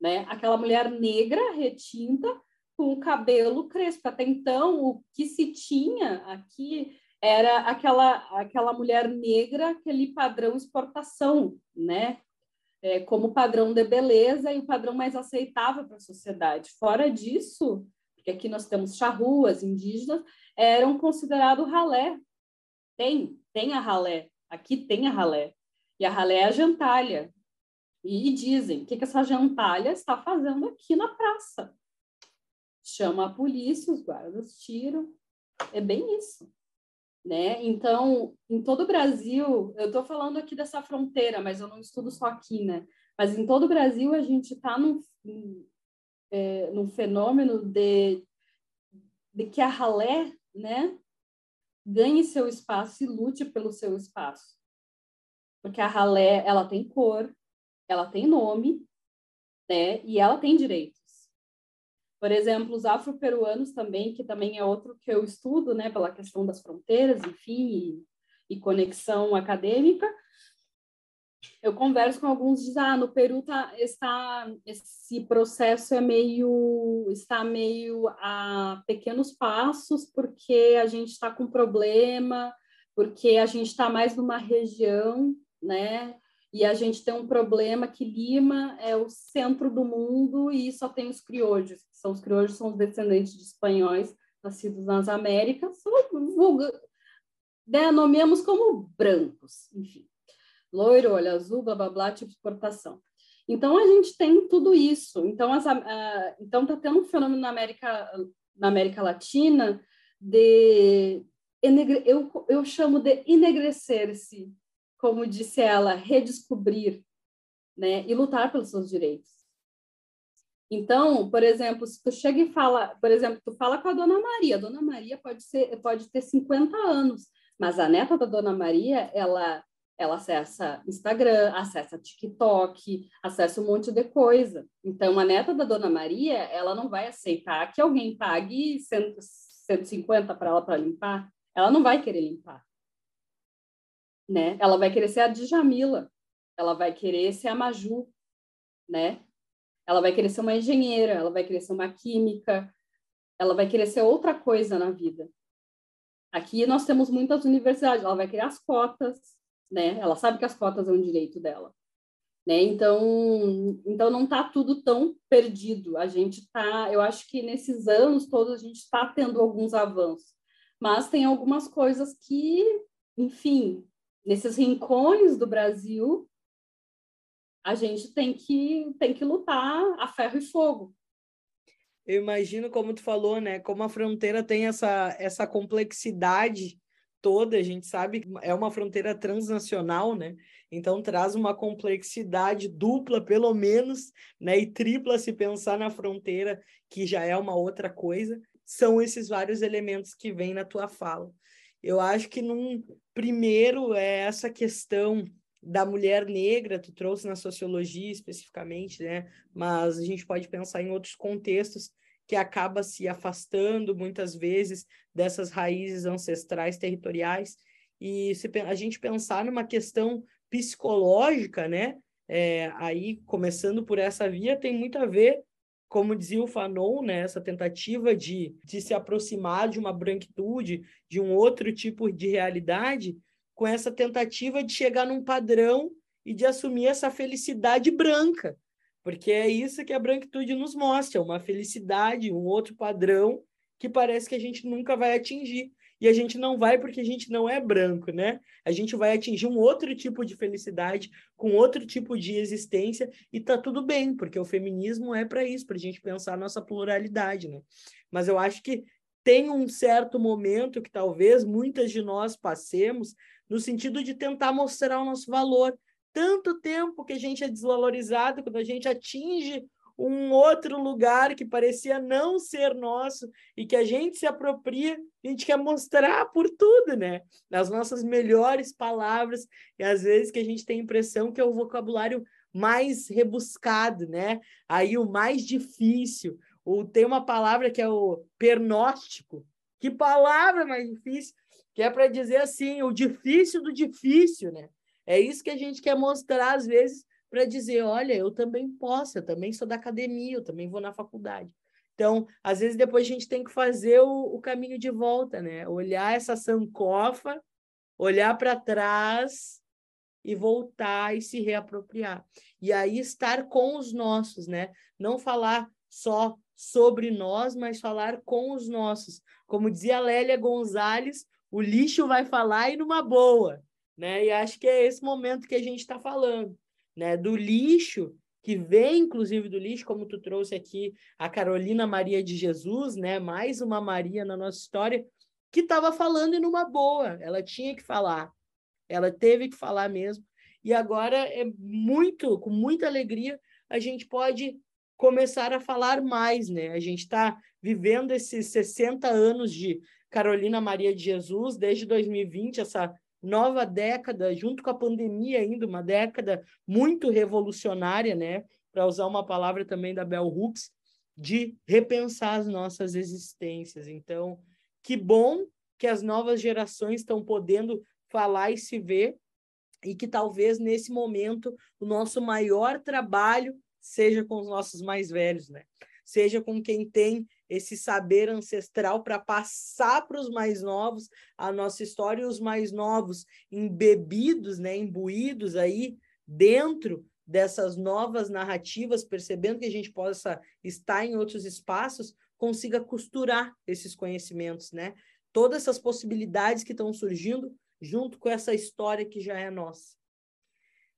né? Aquela mulher negra retinta com o cabelo crespo. Até então o que se tinha aqui era aquela aquela mulher negra, aquele padrão exportação, né? é, como padrão de beleza e o padrão mais aceitável para a sociedade. Fora disso, porque aqui nós temos charruas indígenas, eram considerados ralé. Tem, tem a ralé. Aqui tem a ralé. E a ralé é a gentalha. E, e dizem, o que, que essa gentalha está fazendo aqui na praça? Chama a polícia, os guardas tiram. É bem isso né? Então, em todo o Brasil, eu estou falando aqui dessa fronteira, mas eu não estudo só aqui, né? Mas em todo o Brasil a gente está num, é, num fenômeno de, de que a ralé, né, ganhe seu espaço e lute pelo seu espaço. Porque a ralé, ela tem cor, ela tem nome, né, e ela tem direito. Por exemplo, os afro-peruanos também, que também é outro que eu estudo, né, pela questão das fronteiras, enfim, e, e conexão acadêmica. Eu converso com alguns dizem, ah, no Peru tá, está esse processo é meio está meio a pequenos passos porque a gente está com problema, porque a gente está mais numa região, né, e a gente tem um problema que Lima é o centro do mundo e só tem os criollos, que são os criollos são os descendentes de espanhóis nascidos nas Américas, vulga, denominamos como brancos, enfim. Loiro, olho azul, blá, blá, blá, tipo exportação. Então, a gente tem tudo isso. Então, as, então tá tendo um fenômeno na América, na América Latina de... Eu, eu chamo de enegrecer-se como disse ela, redescobrir, né, e lutar pelos seus direitos. Então, por exemplo, se tu chega e fala, por exemplo, tu fala com a Dona Maria, a Dona Maria pode ser, pode ter 50 anos, mas a neta da Dona Maria, ela ela acessa Instagram, acessa TikTok, acessa um monte de coisa. Então, a neta da Dona Maria, ela não vai aceitar que alguém pague 150 para ela para limpar. Ela não vai querer limpar né? Ela vai querer ser a Djamila, ela vai querer ser a Maju, né? Ela vai querer ser uma engenheira, ela vai querer ser uma química, ela vai querer ser outra coisa na vida. Aqui nós temos muitas universidades, ela vai querer as cotas, né? Ela sabe que as cotas é um direito dela. Né? Então, então não está tudo tão perdido. A gente está, eu acho que nesses anos todos a gente está tendo alguns avanços, mas tem algumas coisas que, enfim, nesses rincões do Brasil, a gente tem que, tem que lutar a ferro e fogo. Eu imagino, como tu falou, né? Como a fronteira tem essa, essa complexidade toda, a gente sabe que é uma fronteira transnacional, né? Então traz uma complexidade dupla, pelo menos, né? E tripla se pensar na fronteira, que já é uma outra coisa. São esses vários elementos que vêm na tua fala. Eu acho que num primeiro é essa questão da mulher negra, tu trouxe na sociologia especificamente, né? Mas a gente pode pensar em outros contextos que acaba se afastando muitas vezes dessas raízes ancestrais territoriais e se a gente pensar numa questão psicológica, né? É, aí começando por essa via tem muito a ver como dizia o Fanon, né, essa tentativa de, de se aproximar de uma branquitude, de um outro tipo de realidade, com essa tentativa de chegar num padrão e de assumir essa felicidade branca, porque é isso que a branquitude nos mostra, uma felicidade, um outro padrão que parece que a gente nunca vai atingir. E a gente não vai porque a gente não é branco, né? A gente vai atingir um outro tipo de felicidade, com outro tipo de existência, e tá tudo bem, porque o feminismo é para isso, para a gente pensar a nossa pluralidade, né? Mas eu acho que tem um certo momento que talvez muitas de nós passemos, no sentido de tentar mostrar o nosso valor. Tanto tempo que a gente é desvalorizado, quando a gente atinge um outro lugar que parecia não ser nosso e que a gente se apropria, a gente quer mostrar por tudo, né? Nas nossas melhores palavras, e às vezes que a gente tem a impressão que é o vocabulário mais rebuscado, né? Aí o mais difícil, ou tem uma palavra que é o pernóstico. Que palavra mais difícil? Que é para dizer assim, o difícil do difícil, né? É isso que a gente quer mostrar às vezes para dizer, olha, eu também posso, eu também sou da academia, eu também vou na faculdade. Então, às vezes depois a gente tem que fazer o, o caminho de volta, né? Olhar essa sancofa, olhar para trás e voltar e se reapropriar. E aí estar com os nossos, né? Não falar só sobre nós, mas falar com os nossos. Como dizia Lélia Gonzalez, o lixo vai falar e numa boa, né? E acho que é esse momento que a gente está falando né, do lixo, que vem inclusive do lixo, como tu trouxe aqui a Carolina Maria de Jesus, né, mais uma Maria na nossa história, que estava falando numa boa, ela tinha que falar, ela teve que falar mesmo, e agora é muito, com muita alegria, a gente pode começar a falar mais, né? A gente está vivendo esses 60 anos de Carolina Maria de Jesus, desde 2020, essa nova década, junto com a pandemia ainda, uma década muito revolucionária, né? Para usar uma palavra também da Bell Hooks, de repensar as nossas existências. Então, que bom que as novas gerações estão podendo falar e se ver, e que talvez nesse momento o nosso maior trabalho seja com os nossos mais velhos, né? Seja com quem tem esse saber ancestral para passar para os mais novos a nossa história e os mais novos embebidos, né, imbuídos aí dentro dessas novas narrativas, percebendo que a gente possa estar em outros espaços, consiga costurar esses conhecimentos, né? Todas essas possibilidades que estão surgindo junto com essa história que já é nossa.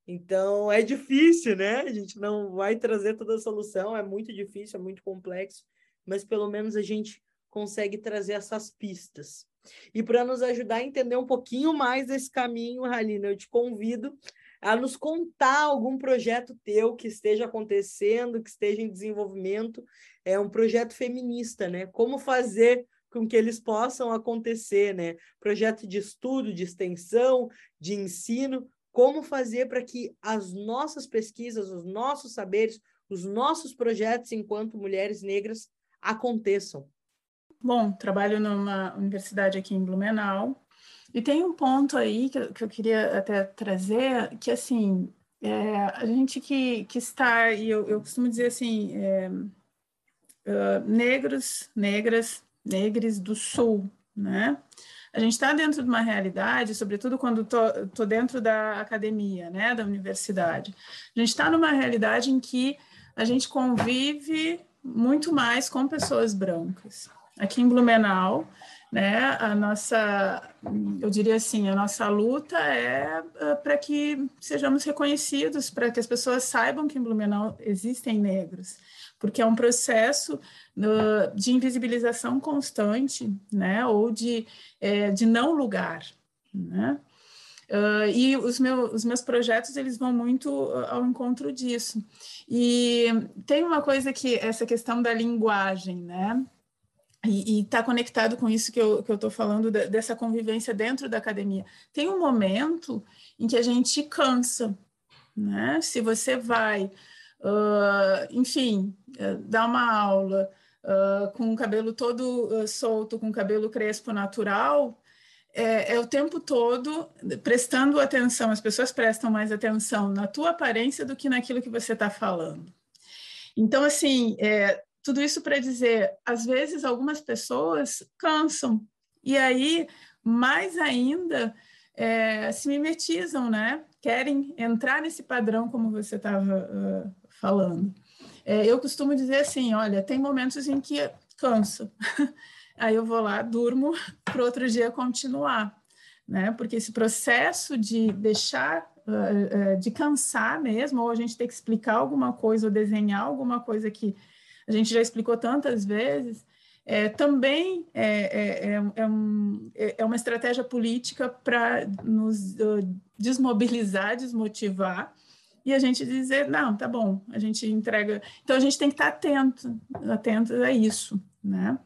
Então, é difícil, né? A gente não vai trazer toda a solução, é muito difícil, é muito complexo, mas pelo menos a gente consegue trazer essas pistas. E para nos ajudar a entender um pouquinho mais desse caminho, Halina, eu te convido a nos contar algum projeto teu que esteja acontecendo, que esteja em desenvolvimento, é um projeto feminista, né? Como fazer com que eles possam acontecer, né? Projeto de estudo, de extensão, de ensino, como fazer para que as nossas pesquisas, os nossos saberes, os nossos projetos enquanto mulheres negras aconteçam? Bom, trabalho numa universidade aqui em Blumenau e tem um ponto aí que, que eu queria até trazer, que assim, é, a gente que, que está, e eu, eu costumo dizer assim, é, uh, negros, negras, negres do sul, né? A gente está dentro de uma realidade, sobretudo quando estou dentro da academia, né, da universidade. A gente está numa realidade em que a gente convive muito mais com pessoas brancas. Aqui em Blumenau, né, a nossa, eu diria assim, a nossa luta é uh, para que sejamos reconhecidos, para que as pessoas saibam que em Blumenau existem negros, porque é um processo uh, de invisibilização constante, né, ou de, é, de não lugar, né? Uh, e os, meu, os meus projetos eles vão muito ao encontro disso. E tem uma coisa que essa questão da linguagem, né? E está conectado com isso que eu estou falando de, dessa convivência dentro da academia. Tem um momento em que a gente cansa, né? Se você vai, uh, enfim, uh, dar uma aula uh, com o cabelo todo solto, com o cabelo crespo natural, é, é, o tempo todo prestando atenção, as pessoas prestam mais atenção na tua aparência do que naquilo que você está falando. Então, assim, é, tudo isso para dizer, às vezes algumas pessoas cansam, e aí, mais ainda, é, se mimetizam, né? Querem entrar nesse padrão, como você estava uh, falando. É, eu costumo dizer assim: olha, tem momentos em que canso, aí eu vou lá, durmo, para outro dia continuar, né? Porque esse processo de deixar uh, uh, de cansar mesmo, ou a gente ter que explicar alguma coisa, ou desenhar alguma coisa que a gente já explicou tantas vezes, é, também é, é, é, um, é, uma estratégia política para nos desmobilizar, desmotivar, e a gente dizer, não, tá bom, a gente entrega. Então, a gente tem que estar atento, atento a isso, né?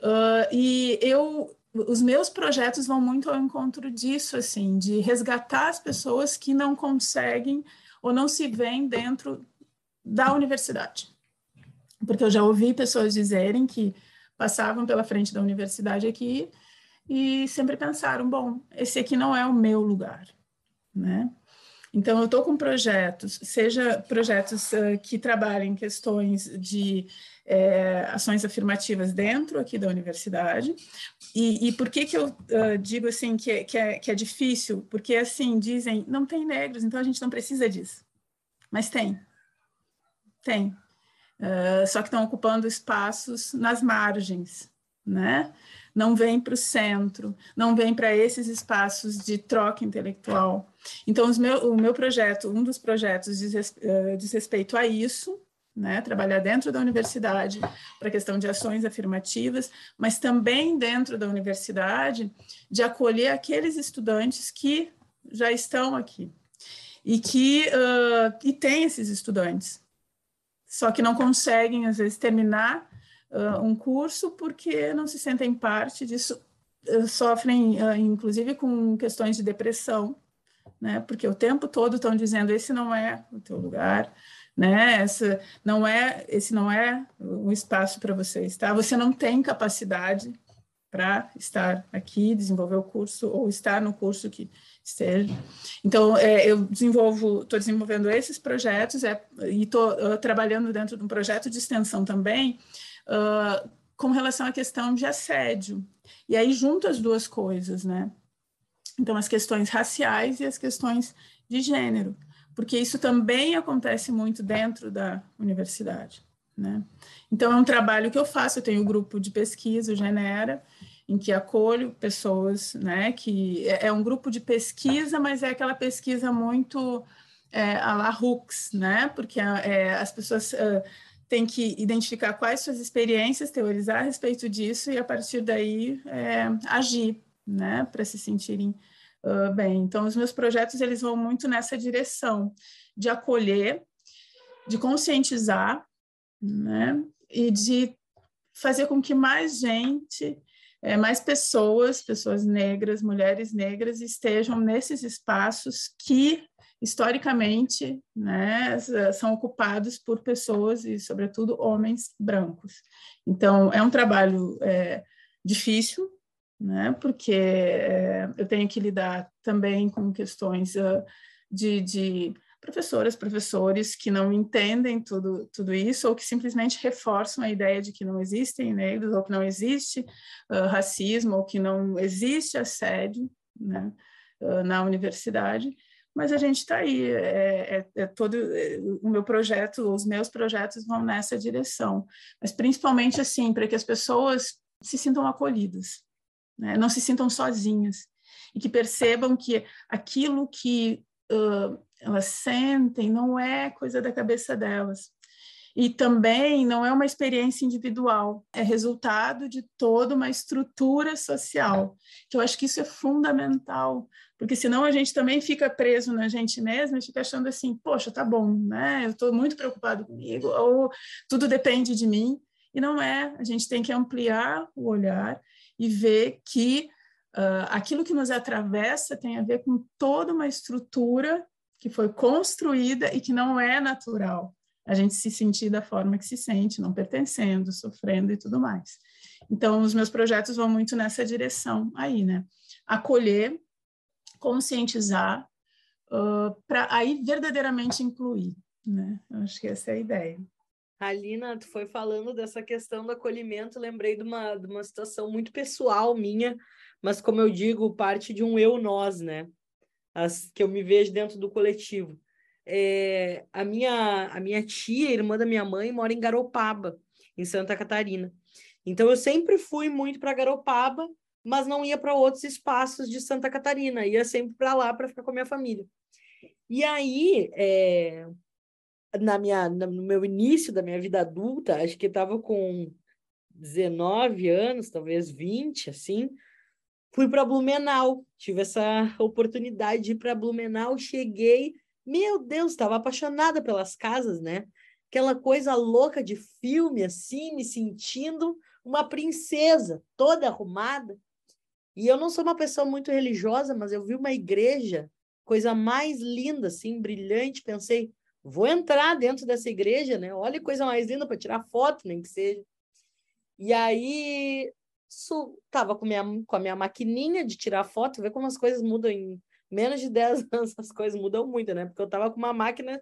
Uh, e eu, os meus projetos vão muito ao encontro disso, assim, de resgatar as pessoas que não conseguem ou não se veem dentro da universidade. Porque eu já ouvi pessoas dizerem que passavam pela frente da universidade aqui e sempre pensaram, bom, esse aqui não é o meu lugar, né? Então, eu estou com projetos, seja projetos uh, que trabalhem questões de é, ações afirmativas dentro aqui da universidade. E, e por que, que eu uh, digo assim que, que, é, que é difícil? Porque, assim, dizem, não tem negros, então a gente não precisa disso. Mas tem. Tem. Uh, só que estão ocupando espaços nas margens, né? Não vem para o centro, não vem para esses espaços de troca intelectual. Então, meu, o meu projeto, um dos projetos diz, uh, diz respeito a isso, né? Trabalhar dentro da universidade para a questão de ações afirmativas, mas também dentro da universidade de acolher aqueles estudantes que já estão aqui e que uh, e tem esses estudantes só que não conseguem, às vezes, terminar uh, um curso porque não se sentem parte disso, uh, sofrem, inclusive, com questões de depressão, né? Porque o tempo todo estão dizendo esse não é o teu lugar, né? Essa não é, esse não é o espaço para você estar. Você não tem capacidade para estar aqui, desenvolver o curso ou estar no curso que esteja. Então, é, eu desenvolvo, estou desenvolvendo esses projetos é, e estou trabalhando dentro de um projeto de extensão também uh, com relação à questão de assédio. E aí junto as duas coisas, né? Então, as questões raciais e as questões de gênero, porque isso também acontece muito dentro da universidade, né? Então, é um trabalho que eu faço, eu tenho um grupo de pesquisa, o Genera, em que acolho pessoas, né, que é, é um grupo de pesquisa, mas é aquela pesquisa muito é, a la Hooks, né, porque é, as pessoas uh, têm que identificar quais suas experiências, teorizar a respeito disso e a partir daí é, agir, né, para se sentirem uh, bem. Então, os meus projetos eles vão muito nessa direção de acolher, de conscientizar, né, e de fazer com que mais gente é, mais pessoas, pessoas negras, mulheres negras, estejam nesses espaços que historicamente né, são ocupados por pessoas e, sobretudo, homens brancos. Então, é um trabalho é, difícil, né, porque é, eu tenho que lidar também com questões uh, de, de professoras, professores que não entendem tudo, tudo isso ou que simplesmente reforçam a ideia de que não existem negros ou que não existe uh, racismo ou que não existe assédio né, uh, na universidade. Mas a gente está aí, é, é, é todo é, o meu projeto, os meus projetos vão nessa direção, mas principalmente assim para que as pessoas se sintam acolhidas, né, não se sintam sozinhas e que percebam que aquilo que uh, elas sentem, não é coisa da cabeça delas. E também não é uma experiência individual, é resultado de toda uma estrutura social, que eu acho que isso é fundamental, porque senão a gente também fica preso na gente mesma e fica achando assim, poxa, tá bom, né? Eu estou muito preocupado comigo, ou tudo depende de mim. E não é, a gente tem que ampliar o olhar e ver que uh, aquilo que nos atravessa tem a ver com toda uma estrutura que foi construída e que não é natural a gente se sentir da forma que se sente, não pertencendo, sofrendo e tudo mais. Então, os meus projetos vão muito nessa direção aí, né? Acolher, conscientizar, uh, para aí verdadeiramente incluir, né? Eu acho que essa é a ideia. Alina, tu foi falando dessa questão do acolhimento, lembrei de uma, de uma situação muito pessoal minha, mas como eu digo, parte de um eu-nós, né? As, que eu me vejo dentro do coletivo. É, a, minha, a minha tia, irmã da minha mãe, mora em Garopaba, em Santa Catarina. Então eu sempre fui muito para Garopaba, mas não ia para outros espaços de Santa Catarina, ia sempre para lá para ficar com a minha família. E aí, é, na minha, no meu início da minha vida adulta, acho que estava com 19 anos, talvez 20, assim, fui para Blumenau, tive essa oportunidade de ir para Blumenau, cheguei, meu Deus, estava apaixonada pelas casas, né? Aquela coisa louca de filme, assim, me sentindo uma princesa, toda arrumada. E eu não sou uma pessoa muito religiosa, mas eu vi uma igreja, coisa mais linda, assim, brilhante, pensei, vou entrar dentro dessa igreja, né? Olha que coisa mais linda para tirar foto, nem que seja. E aí su, tava com, minha, com a minha maquininha de tirar foto, vê como as coisas mudam em menos de 10 anos, as coisas mudam muito, né? Porque eu tava com uma máquina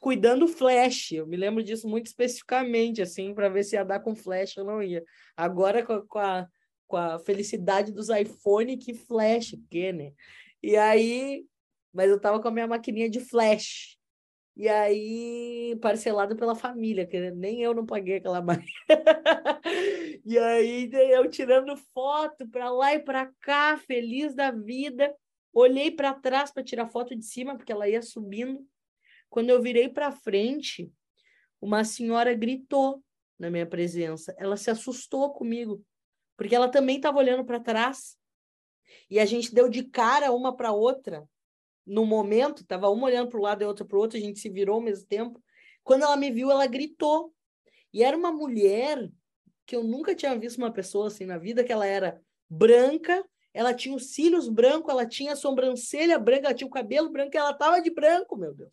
cuidando flash. Eu me lembro disso muito especificamente, assim, para ver se ia dar com flash ou não ia. Agora, com a, com a, com a felicidade dos iPhone, que flash, que, né? E aí, mas eu tava com a minha maquininha de flash. E aí, parcelado pela família, que nem eu não paguei aquela máquina. e aí, eu tirando foto para lá e para cá, feliz da vida. Olhei para trás para tirar foto de cima, porque ela ia subindo. Quando eu virei para frente, uma senhora gritou na minha presença. Ela se assustou comigo, porque ela também estava olhando para trás. E a gente deu de cara uma para outra no momento, estava uma olhando para o lado e outra para o outro, a gente se virou ao mesmo tempo. Quando ela me viu, ela gritou. E era uma mulher que eu nunca tinha visto uma pessoa assim na vida, que ela era branca, ela tinha os cílios brancos, ela tinha a sobrancelha branca, ela tinha o cabelo branco, ela estava de branco, meu Deus.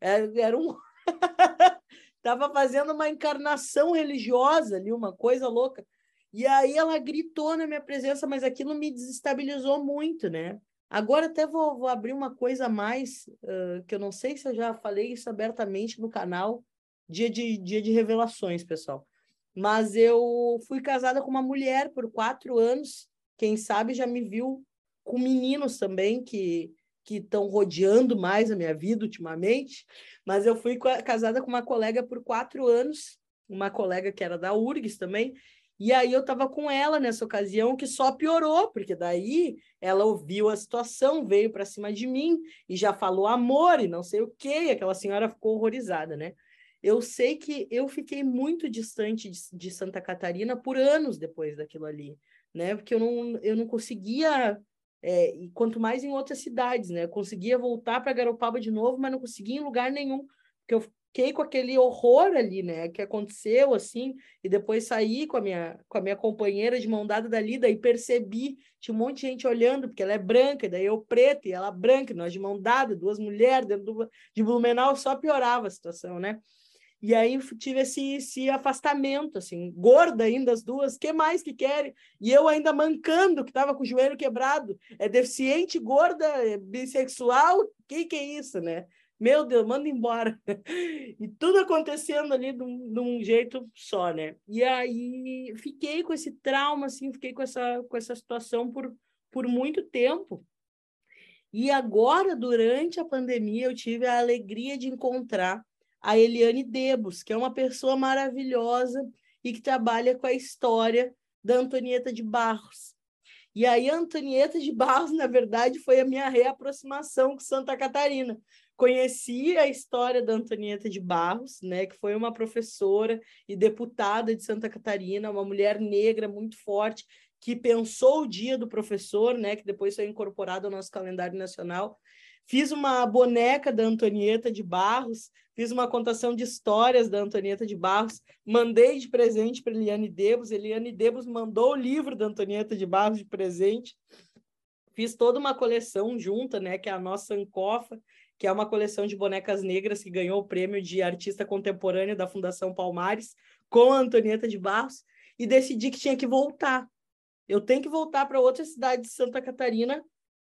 Era, é, era um. Estava fazendo uma encarnação religiosa ali, uma coisa louca. E aí ela gritou na minha presença, mas aquilo me desestabilizou muito, né? Agora até vou, vou abrir uma coisa a mais, uh, que eu não sei se eu já falei isso abertamente no canal, dia de, dia de revelações, pessoal. Mas eu fui casada com uma mulher por quatro anos, quem sabe já me viu com meninos também que que estão rodeando mais a minha vida ultimamente, mas eu fui casada com uma colega por quatro anos, uma colega que era da URGS também, e aí eu estava com ela nessa ocasião, que só piorou, porque daí ela ouviu a situação, veio para cima de mim e já falou amor e não sei o quê, e aquela senhora ficou horrorizada, né? Eu sei que eu fiquei muito distante de, de Santa Catarina por anos depois daquilo ali, né? Porque eu não, eu não conseguia, é, e quanto mais em outras cidades, né? Eu conseguia voltar para Garopaba de novo, mas não conseguia em lugar nenhum, porque eu fiquei com aquele horror ali, né, que aconteceu assim, e depois saí com a minha com a minha companheira de mão dada dali, daí percebi, tinha um monte de gente olhando, porque ela é branca, e daí eu preta e ela branca, nós de mão dada, duas mulheres dentro do, de Blumenau, só piorava a situação, né? E aí tive esse, esse afastamento, assim, gorda ainda as duas, que mais que querem? E eu ainda mancando, que estava com o joelho quebrado. É deficiente, gorda, é bissexual, que que é isso, né? Meu Deus, manda embora. E tudo acontecendo ali de um, de um, jeito só, né? E aí fiquei com esse trauma, assim, fiquei com essa, com essa situação por, por muito tempo. E agora, durante a pandemia, eu tive a alegria de encontrar a Eliane Debus, que é uma pessoa maravilhosa e que trabalha com a história da Antonieta de Barros. E aí, a Antonieta de Barros, na verdade, foi a minha reaproximação com Santa Catarina, conheci a história da Antonieta de Barros, né, que foi uma professora e deputada de Santa Catarina, uma mulher negra muito forte, que pensou o dia do professor, né, que depois foi incorporado ao nosso calendário nacional. Fiz uma boneca da Antonieta de Barros, fiz uma contação de histórias da Antonieta de Barros, mandei de presente para Eliane Debus, Eliane Debus mandou o livro da Antonieta de Barros de presente. Fiz toda uma coleção junta, né, que é a nossa Ancofa, que é uma coleção de bonecas negras que ganhou o prêmio de artista contemporâneo da Fundação Palmares, com a Antonieta de Barros, e decidi que tinha que voltar. Eu tenho que voltar para outra cidade de Santa Catarina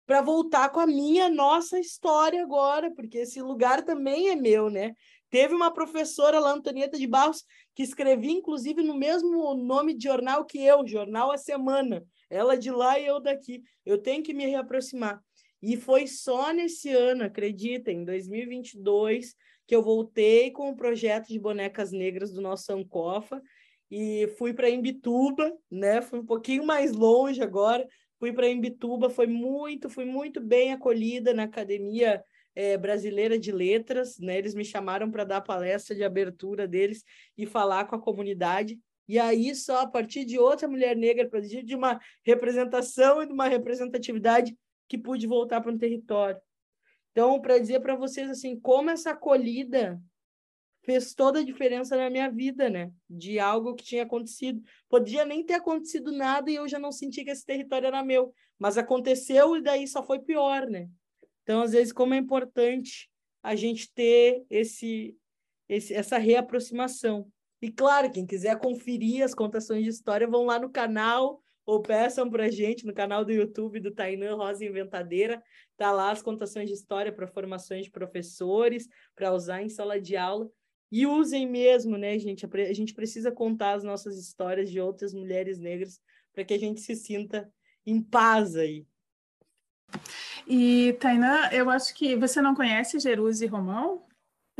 para voltar com a minha nossa história agora, porque esse lugar também é meu, né? Teve uma professora lá, Antonieta de Barros, que escrevia, inclusive, no mesmo nome de jornal que eu, Jornal A Semana. Ela de lá e eu daqui. Eu tenho que me reaproximar. E foi só nesse ano, acreditem, em 2022, que eu voltei com o projeto de bonecas negras do nosso Sankofa e fui para Imbituba, né? Fui um pouquinho mais longe agora, fui para Imbituba, foi muito, fui muito bem acolhida na Academia é, Brasileira de Letras, né? Eles me chamaram para dar palestra de abertura deles e falar com a comunidade. E aí, só a partir de outra mulher negra, a partir de uma representação e de uma representatividade, que pude voltar para um território. Então, para dizer para vocês assim, como essa acolhida fez toda a diferença na minha vida, né? De algo que tinha acontecido. Podia nem ter acontecido nada e eu já não senti que esse território era meu, mas aconteceu e daí só foi pior, né? Então, às vezes, como é importante a gente ter esse, esse essa reaproximação. E claro, quem quiser conferir as contações de história, vão lá no canal ou peçam para a gente no canal do YouTube do Tainan Rosa Inventadeira. Tá lá as contações de história para formações de professores, para usar em sala de aula. E usem mesmo, né, gente? A gente precisa contar as nossas histórias de outras mulheres negras para que a gente se sinta em paz aí. E, Tainã, eu acho que você não conhece Jeruse Romão?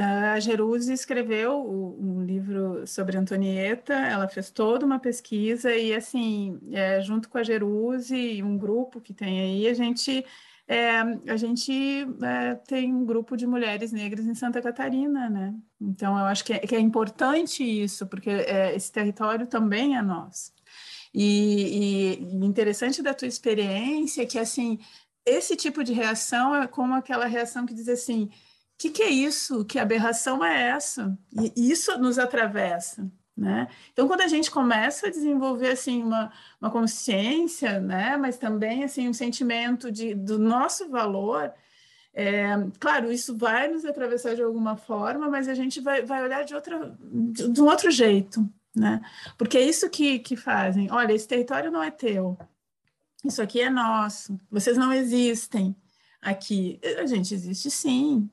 A Jeruse escreveu um livro sobre Antonieta, ela fez toda uma pesquisa e, assim, é, junto com a Jeruse e um grupo que tem aí, a gente é, a gente é, tem um grupo de mulheres negras em Santa Catarina, né? Então, eu acho que é, que é importante isso, porque é, esse território também é nosso. E, e interessante da tua experiência é que, assim, esse tipo de reação é como aquela reação que diz assim, que, que é isso? Que aberração é essa? E isso nos atravessa. Né? Então, quando a gente começa a desenvolver assim uma, uma consciência, né, mas também assim um sentimento de, do nosso valor, é, claro, isso vai nos atravessar de alguma forma, mas a gente vai, vai olhar de, outra, de, de um outro jeito, né? Porque é isso que, que fazem. Olha, esse território não é teu, isso aqui é nosso, vocês não existem aqui. A gente existe sim,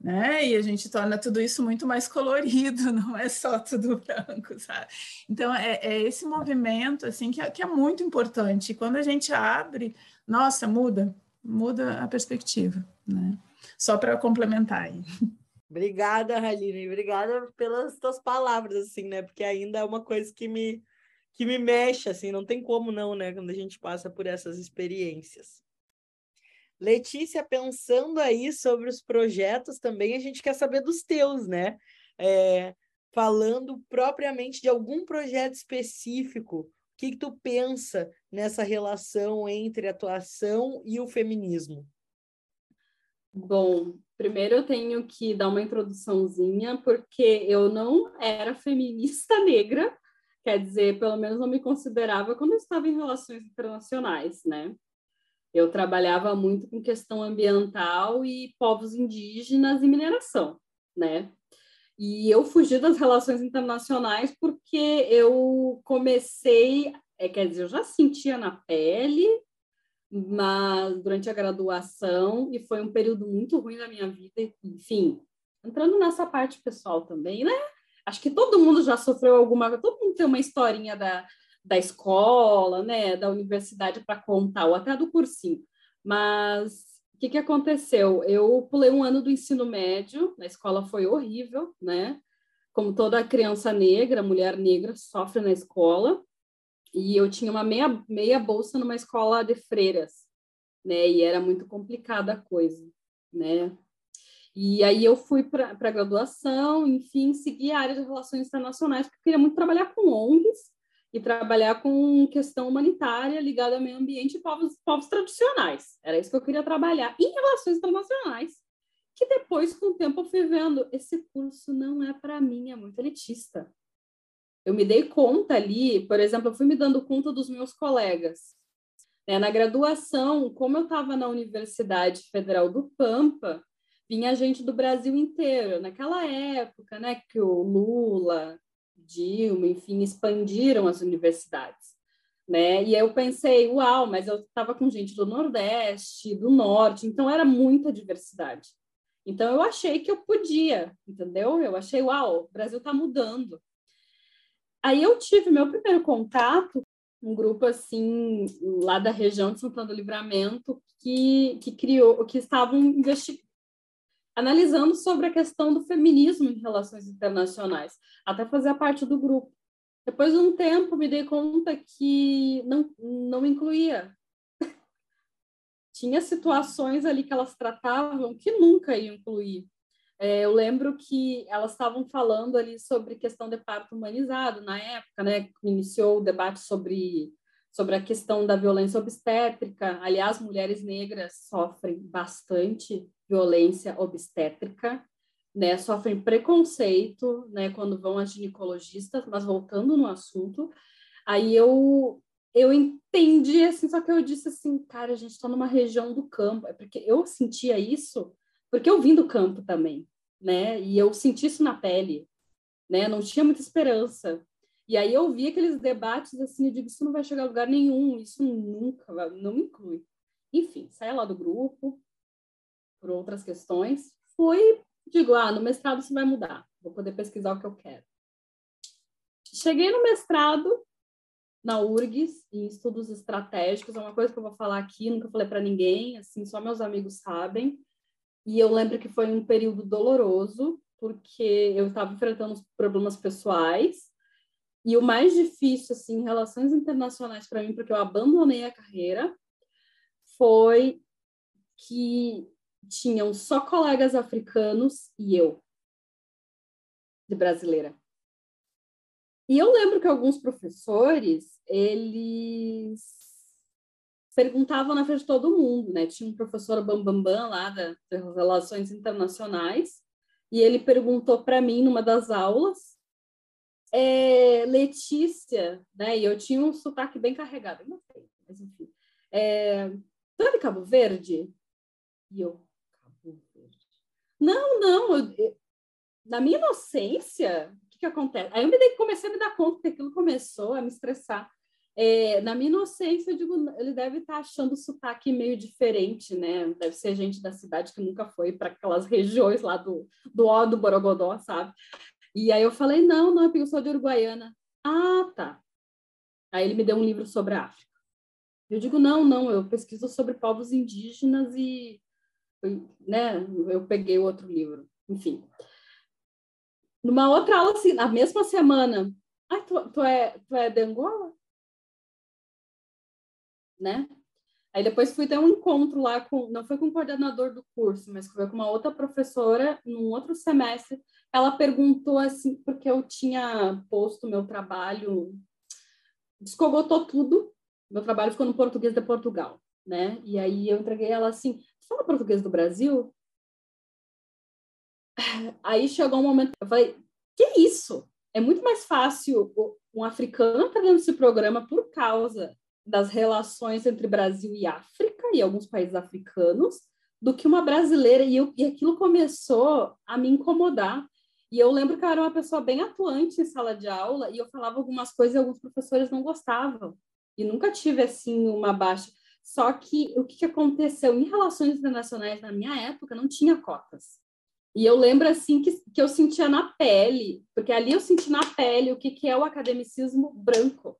né? E a gente torna tudo isso muito mais colorido, não é só tudo branco, sabe? Então é, é esse movimento assim que é, que é muito importante. E quando a gente abre, nossa, muda, muda a perspectiva, né? Só para complementar aí. Obrigada, Haline, obrigada pelas tuas palavras, assim, né? Porque ainda é uma coisa que me que me mexe, assim, não tem como não, né? Quando a gente passa por essas experiências. Letícia, pensando aí sobre os projetos também, a gente quer saber dos teus, né? É, falando propriamente de algum projeto específico, o que, que tu pensa nessa relação entre atuação e o feminismo? Bom, primeiro eu tenho que dar uma introduçãozinha, porque eu não era feminista negra, quer dizer, pelo menos não me considerava quando eu estava em relações internacionais, né? Eu trabalhava muito com questão ambiental e povos indígenas e mineração, né? E eu fugi das relações internacionais porque eu comecei, é, quer dizer, eu já sentia na pele, mas durante a graduação, e foi um período muito ruim da minha vida, enfim, entrando nessa parte pessoal também, né? Acho que todo mundo já sofreu alguma, todo mundo tem uma historinha da, da escola, né, da universidade para contar, ou até do cursinho. Mas o que, que aconteceu? Eu pulei um ano do ensino médio, na escola foi horrível, né? Como toda criança negra, mulher negra sofre na escola. E eu tinha uma meia, meia bolsa numa escola de freiras, né? E era muito complicada a coisa, né? E aí eu fui para a graduação, enfim, segui a área de relações internacionais, porque eu queria muito trabalhar com ONGs, e trabalhar com questão humanitária ligada ao meio ambiente e povos, povos tradicionais. Era isso que eu queria trabalhar em relações internacionais. Que depois, com o tempo, eu fui vendo: esse curso não é para mim, é muito elitista. Eu me dei conta ali, por exemplo, eu fui me dando conta dos meus colegas. Né? Na graduação, como eu estava na Universidade Federal do Pampa, vinha gente do Brasil inteiro. Naquela época, né, que o Lula, Dilma, enfim, expandiram as universidades. né? E eu pensei, uau, mas eu estava com gente do Nordeste, do Norte, então era muita diversidade. Então eu achei que eu podia, entendeu? Eu achei, uau, o Brasil está mudando. Aí eu tive meu primeiro contato um grupo assim lá da região de Santana do Livramento que, que criou, que estavam investigando analisando sobre a questão do feminismo em relações internacionais, até fazer parte do grupo. Depois de um tempo, me dei conta que não, não incluía. Tinha situações ali que elas tratavam que nunca iam incluir. É, eu lembro que elas estavam falando ali sobre questão de parto humanizado na época, né? Iniciou o debate sobre, sobre a questão da violência obstétrica. Aliás, mulheres negras sofrem bastante violência obstétrica, né? Sofrem preconceito, né? Quando vão a ginecologistas. Mas voltando no assunto, aí eu eu entendi assim, só que eu disse assim, cara, a gente está numa região do campo, é porque eu sentia isso porque eu vim do campo também, né? E eu senti isso na pele, né? Não tinha muita esperança. E aí eu vi aqueles debates assim, eu digo, isso não vai chegar a lugar nenhum, isso nunca, vai, não me inclui. Enfim, saí lá do grupo por outras questões, fui, digo, ah, no mestrado isso vai mudar, vou poder pesquisar o que eu quero. Cheguei no mestrado na URGS, em estudos estratégicos, é uma coisa que eu vou falar aqui, nunca falei para ninguém, assim, só meus amigos sabem. E eu lembro que foi um período doloroso, porque eu estava enfrentando problemas pessoais. E o mais difícil, assim, em relações internacionais para mim, porque eu abandonei a carreira, foi que tinham só colegas africanos e eu, de brasileira. E eu lembro que alguns professores, eles perguntavam na frente de todo mundo, né? Tinha um professor Bambambam Bam, Bam, lá das Relações Internacionais, e ele perguntou para mim numa das aulas, é, Letícia, né? E eu tinha um sotaque bem carregado, não sei, mas enfim. É, tu é de Cabo Verde? E eu. Não, não, eu, na minha inocência, o que, que acontece? Aí eu me dei, comecei a me dar conta que aquilo começou a me estressar. É, na minha inocência, eu digo, ele deve estar tá achando o sotaque meio diferente, né? Deve ser gente da cidade que nunca foi para aquelas regiões lá do, do Ó do Borogodó, sabe? E aí eu falei, não, não, é eu sou de Uruguaiana. Ah, tá. Aí ele me deu um livro sobre a África. Eu digo, não, não, eu pesquiso sobre povos indígenas e, né, eu peguei outro livro. Enfim. Numa outra aula, assim, na mesma semana, ah, tu, tu, é, tu é de Angola? né? Aí depois fui ter um encontro lá com, não foi com o coordenador do curso, mas foi com uma outra professora num outro semestre. Ela perguntou assim, porque eu tinha posto meu trabalho, descogotou tudo. Meu trabalho ficou no português de Portugal, né? E aí eu entreguei ela assim, fala português do Brasil? Aí chegou um momento, eu falei, que isso? É muito mais fácil um africano estar dentro desse programa por causa das relações entre Brasil e África e alguns países africanos do que uma brasileira e, eu, e aquilo começou a me incomodar e eu lembro que eu era uma pessoa bem atuante em sala de aula e eu falava algumas coisas e alguns professores não gostavam e nunca tive assim uma baixa só que o que, aconteceu em relações internacionais na minha época não tinha cotas e eu lembro assim que, que eu sentia na pele porque ali eu senti na pele o que, que é o academicismo branco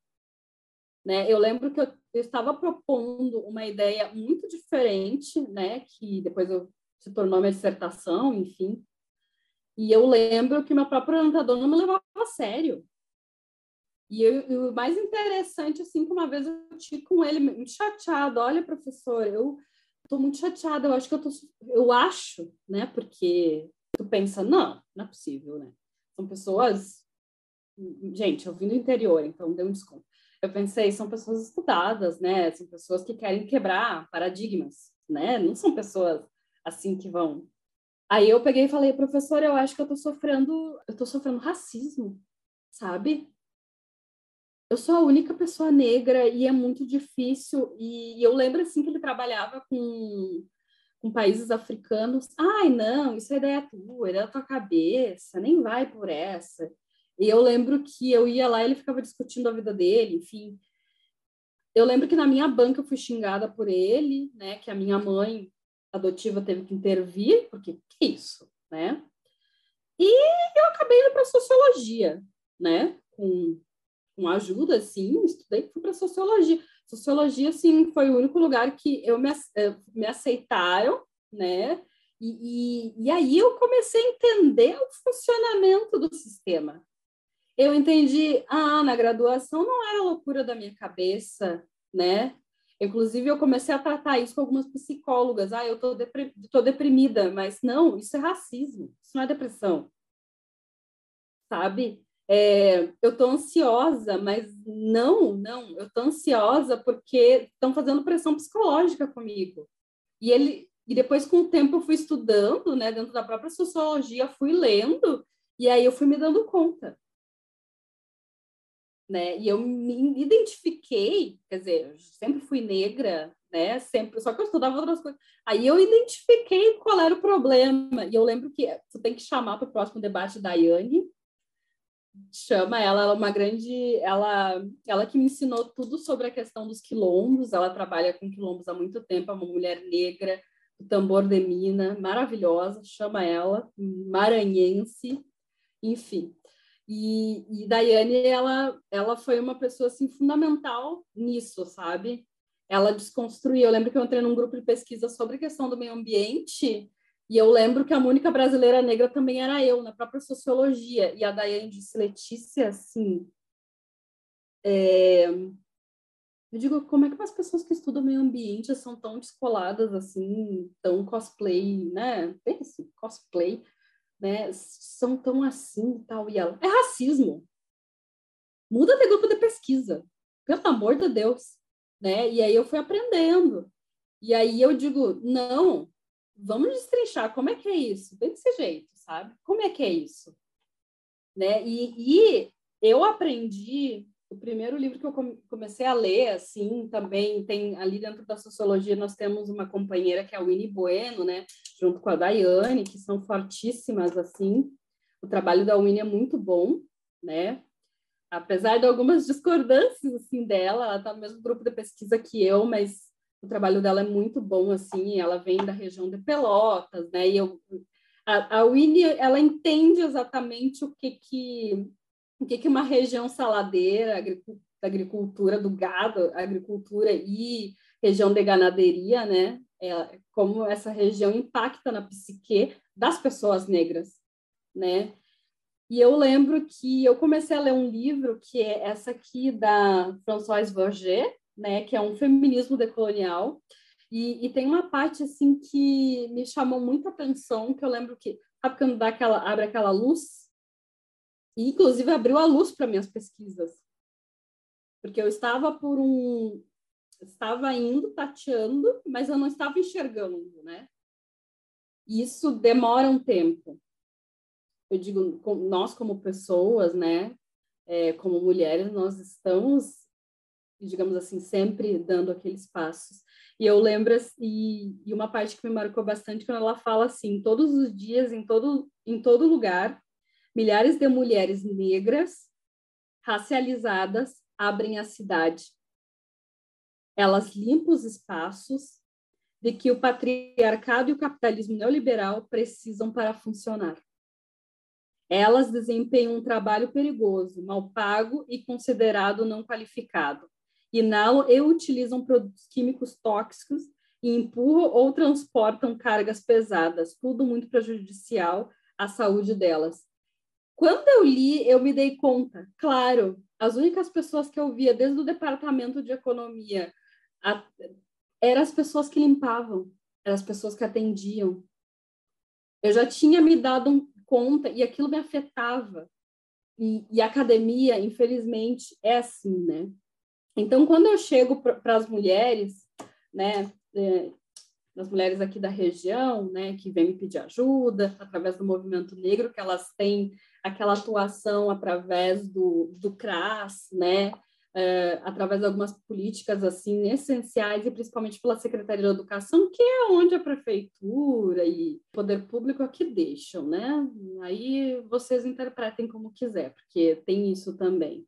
né? Eu lembro que eu, eu estava propondo uma ideia muito diferente, né? que depois eu, se tornou minha dissertação, enfim. E eu lembro que meu próprio orientador não me levava a sério. E, eu, e o mais interessante, assim, que uma vez eu tive com ele muito chateado. Olha, professor, eu estou muito chateada. Eu acho que eu tô, eu acho, né? Porque tu pensa, não, não é possível, né? São pessoas, gente, eu vim do interior, então deu um desconto eu pensei, são pessoas estudadas, né? São pessoas que querem quebrar paradigmas, né? Não são pessoas assim que vão. Aí eu peguei e falei, professor, eu acho que eu tô sofrendo, eu tô sofrendo racismo, sabe? Eu sou a única pessoa negra e é muito difícil. E eu lembro assim que ele trabalhava com com países africanos. Ai, não, isso é ideia tua, é da tua cabeça, nem vai por essa. E eu lembro que eu ia lá e ele ficava discutindo a vida dele, enfim. eu lembro que na minha banca eu fui xingada por ele, né? Que a minha mãe adotiva teve que intervir, porque que isso, né? E eu acabei indo para sociologia, né? Com, com ajuda, assim, estudei, fui para sociologia. Sociologia, assim, foi o único lugar que eu me, eh, me aceitaram, né? E, e, e aí eu comecei a entender o funcionamento do sistema. Eu entendi, ah, na graduação não era loucura da minha cabeça, né? Inclusive, eu comecei a tratar isso com algumas psicólogas. Ah, eu tô, deprim tô deprimida, mas não, isso é racismo, isso não é depressão. Sabe? É, eu tô ansiosa, mas não, não, eu tô ansiosa porque estão fazendo pressão psicológica comigo. E ele, e depois, com o tempo, eu fui estudando, né, dentro da própria sociologia, fui lendo, e aí eu fui me dando conta. Né? E eu me identifiquei, quer dizer, sempre fui negra, né? Sempre, só que eu estudava outras coisas. Aí eu identifiquei qual era o problema. E eu lembro que você tem que chamar para o próximo debate da Yane. Chama ela, ela é uma grande, ela, ela que me ensinou tudo sobre a questão dos quilombos. Ela trabalha com quilombos há muito tempo, é uma mulher negra, o tambor de mina, maravilhosa, chama ela, maranhense, enfim. E, e Daiane, ela, ela foi uma pessoa, assim, fundamental nisso, sabe? Ela desconstruiu. Eu lembro que eu entrei num grupo de pesquisa sobre a questão do meio ambiente e eu lembro que a única brasileira negra também era eu, na própria sociologia. E a Daiane disse, Letícia, assim, é, eu digo, como é que as pessoas que estudam meio ambiente são tão descoladas assim, tão cosplay, né? Pense, cosplay, né? São tão assim e tal. E ela, é racismo. Muda de grupo de pesquisa, pelo amor de Deus, né? E aí eu fui aprendendo. E aí eu digo, não, vamos destrinchar, como é que é isso? Bem desse jeito, sabe? Como é que é isso? Né? E, e eu aprendi o primeiro livro que eu comecei a ler, assim, também tem ali dentro da sociologia, nós temos uma companheira que é a Winnie Bueno, né, junto com a Daiane, que são fortíssimas, assim. O trabalho da Winnie é muito bom, né? Apesar de algumas discordâncias, assim, dela, ela está no mesmo grupo de pesquisa que eu, mas o trabalho dela é muito bom, assim, ela vem da região de Pelotas, né? E eu, a, a Winnie, ela entende exatamente o que que o que, que uma região saladeira, agricultura do gado, agricultura e região de ganaderia, né? É, como essa região impacta na psique das pessoas negras, né? E eu lembro que eu comecei a ler um livro que é essa aqui da Françoise Verger, né? Que é um feminismo decolonial. E, e tem uma parte assim que me chamou muita atenção, que eu lembro que sabe quando dá aquela abre aquela luz e, inclusive, abriu a luz para minhas pesquisas. Porque eu estava por um. Estava indo, tateando, mas eu não estava enxergando, né? E isso demora um tempo. Eu digo, nós como pessoas, né? É, como mulheres, nós estamos, digamos assim, sempre dando aqueles passos. E eu lembro, e, e uma parte que me marcou bastante, quando ela fala assim, todos os dias, em todo, em todo lugar, Milhares de mulheres negras, racializadas, abrem a cidade. Elas limpam os espaços de que o patriarcado e o capitalismo neoliberal precisam para funcionar. Elas desempenham um trabalho perigoso, mal pago e considerado não qualificado. Inalam e utilizam produtos químicos tóxicos e empurram ou transportam cargas pesadas, tudo muito prejudicial à saúde delas. Quando eu li, eu me dei conta, claro, as únicas pessoas que eu via desde o departamento de economia a, eram as pessoas que limpavam, eram as pessoas que atendiam. Eu já tinha me dado conta e aquilo me afetava. E, e a academia, infelizmente, é assim, né? Então, quando eu chego para as mulheres, né, é, das mulheres aqui da região, né, que vêm me pedir ajuda através do movimento negro, que elas têm aquela atuação através do, do CRAS, né, é, através de algumas políticas assim essenciais e principalmente pela Secretaria de Educação, que é onde a prefeitura e poder público aqui deixam, né? Aí vocês interpretem como quiser, porque tem isso também.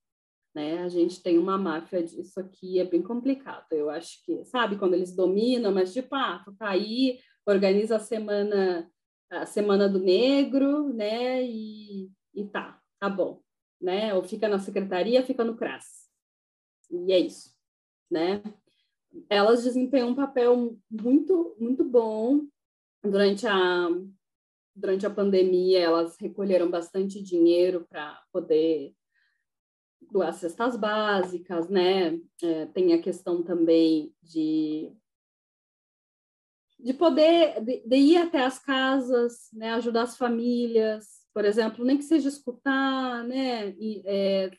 Né? A gente tem uma máfia disso aqui, é bem complicado. Eu acho que, sabe, quando eles dominam, mas tipo, ah, tu tá aí, organiza a semana a semana do negro, né? E, e tá, tá bom, né? Ou fica na secretaria, fica no CRAS. E é isso, né? Elas desempenham um papel muito, muito bom durante a durante a pandemia. Elas recolheram bastante dinheiro para poder doar cestas básicas, né? É, tem a questão também de de poder de, de, ir até as casas, né, ajudar as famílias, por exemplo, nem que seja escutar, né, e, é,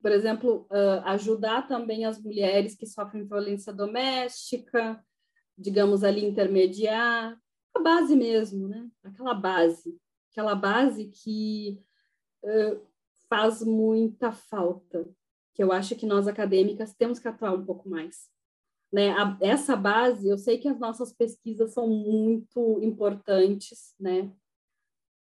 por exemplo, uh, ajudar também as mulheres que sofrem violência doméstica, digamos ali intermediar, a base mesmo, né, aquela base, aquela base que uh, faz muita falta, que eu acho que nós acadêmicas temos que atuar um pouco mais. Né? A, essa base, eu sei que as nossas pesquisas são muito importantes, né?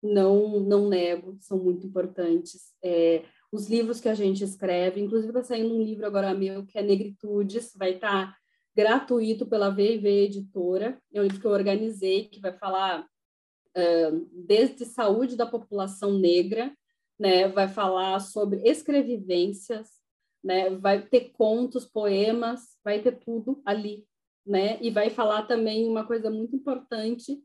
Não, não nego, são muito importantes. É, os livros que a gente escreve, inclusive está saindo um livro agora meu que é Negritudes, vai estar tá gratuito pela VV Editora. É um livro que eu organizei que vai falar uh, desde saúde da população negra, né? Vai falar sobre escrevivências, né? Vai ter contos, poemas, vai ter tudo ali, né? E vai falar também uma coisa muito importante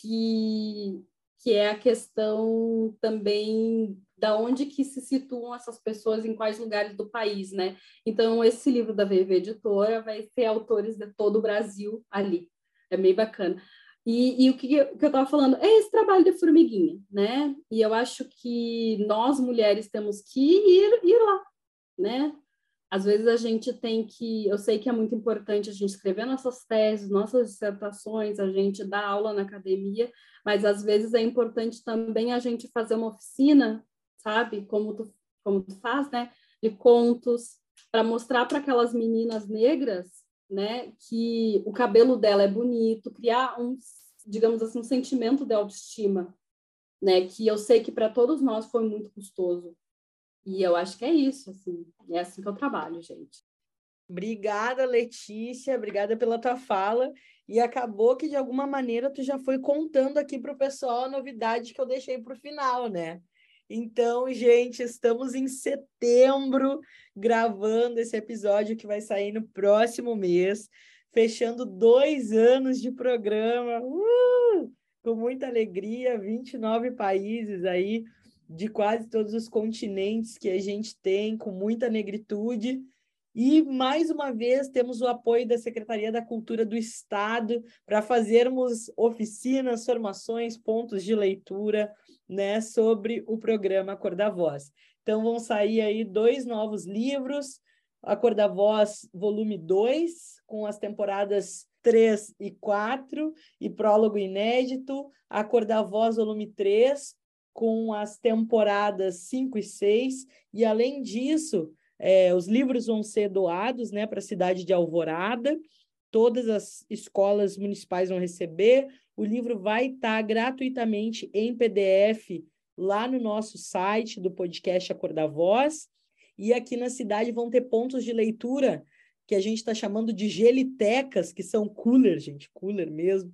que que é a questão também da onde que se situam essas pessoas em quais lugares do país, né? Então esse livro da VV Editora vai ter autores de todo o Brasil ali. É bem bacana. E, e o que, que eu estava falando é esse trabalho de formiguinha, né? E eu acho que nós mulheres temos que ir, ir lá, né? Às vezes a gente tem que, eu sei que é muito importante a gente escrever nossas teses, nossas dissertações, a gente dar aula na academia, mas às vezes é importante também a gente fazer uma oficina, sabe? Como tu, como tu faz, né? De contos, para mostrar para aquelas meninas negras, né, que o cabelo dela é bonito, criar um, digamos assim, um sentimento de autoestima, né, que eu sei que para todos nós foi muito custoso. E eu acho que é isso, assim. É assim que eu trabalho, gente. Obrigada, Letícia. Obrigada pela tua fala. E acabou que, de alguma maneira, tu já foi contando aqui para o pessoal a novidade que eu deixei para o final, né? Então, gente, estamos em setembro gravando esse episódio que vai sair no próximo mês, fechando dois anos de programa. Uh! Com muita alegria, 29 países aí de quase todos os continentes que a gente tem, com muita negritude. E, mais uma vez, temos o apoio da Secretaria da Cultura do Estado para fazermos oficinas, formações, pontos de leitura né, sobre o programa Cor da Voz. Então, vão sair aí dois novos livros, A Cor da Voz, volume 2, com as temporadas 3 e 4, e prólogo inédito, A Cor da Voz, volume 3, com as temporadas 5 e 6, e além disso, é, os livros vão ser doados né, para a cidade de Alvorada, todas as escolas municipais vão receber, o livro vai estar gratuitamente em PDF lá no nosso site do podcast A Cor da Voz, e aqui na cidade vão ter pontos de leitura que a gente está chamando de gelitecas, que são cooler, gente, cooler mesmo.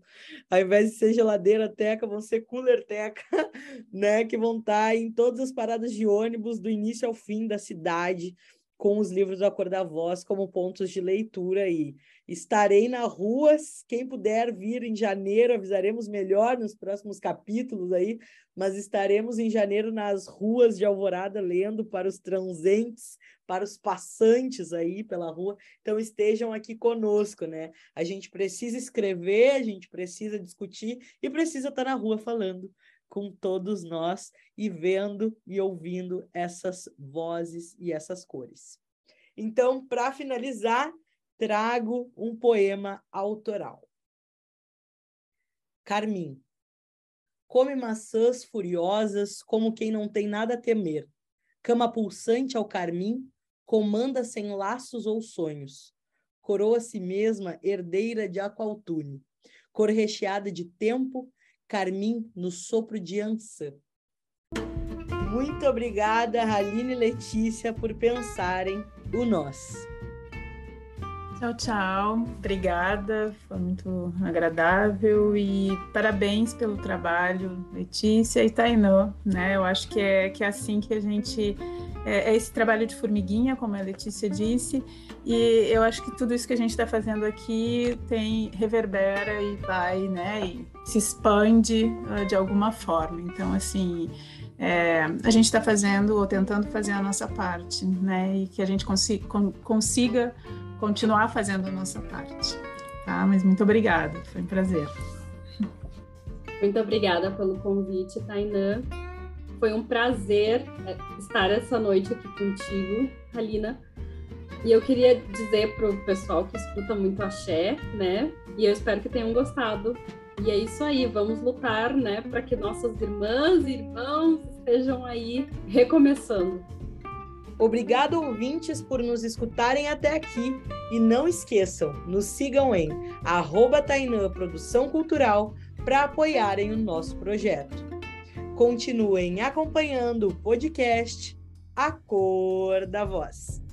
Ao invés de ser geladeira teca, vão ser cooler teca, né? Que vão estar tá em todas as paradas de ônibus, do início ao fim da cidade, com os livros do Cor da Voz como pontos de leitura aí. Estarei na rua, quem puder vir em janeiro, avisaremos melhor nos próximos capítulos aí, mas estaremos em janeiro nas ruas de Alvorada lendo para os transentes, para os passantes aí pela rua. Então estejam aqui conosco, né? A gente precisa escrever, a gente precisa discutir e precisa estar na rua falando com todos nós e vendo e ouvindo essas vozes e essas cores. Então, para finalizar, trago um poema autoral. Carmim. Come maçãs furiosas como quem não tem nada a temer. Cama pulsante ao carmim, comanda sem laços ou sonhos. Coroa a si mesma herdeira de Aqualtune. Cor recheada de tempo, carmim no sopro de Ançã. Muito obrigada, Aline e Letícia, por pensarem o nós. Tchau, tchau. Obrigada, foi muito agradável e parabéns pelo trabalho, Letícia e Tainã, né? Eu acho que é, que é assim que a gente é, é esse trabalho de formiguinha, como a Letícia disse, e eu acho que tudo isso que a gente está fazendo aqui tem reverbera e vai, né? E se expande uh, de alguma forma. Então, assim, é, a gente está fazendo ou tentando fazer a nossa parte, né? E que a gente consiga, continuar fazendo a nossa parte. Tá? Mas muito obrigada, foi um prazer. Muito obrigada pelo convite, Tainã. Foi um prazer é, estar essa noite aqui contigo, Alina. E eu queria dizer para o pessoal que escuta muito axé, né? E eu espero que tenham gostado. E é isso aí, vamos lutar, né, para que nossas irmãs e irmãos estejam aí recomeçando. Obrigado, ouvintes, por nos escutarem até aqui. E não esqueçam, nos sigam em arroba Tainã Produção Cultural para apoiarem o nosso projeto. Continuem acompanhando o podcast A Cor da Voz.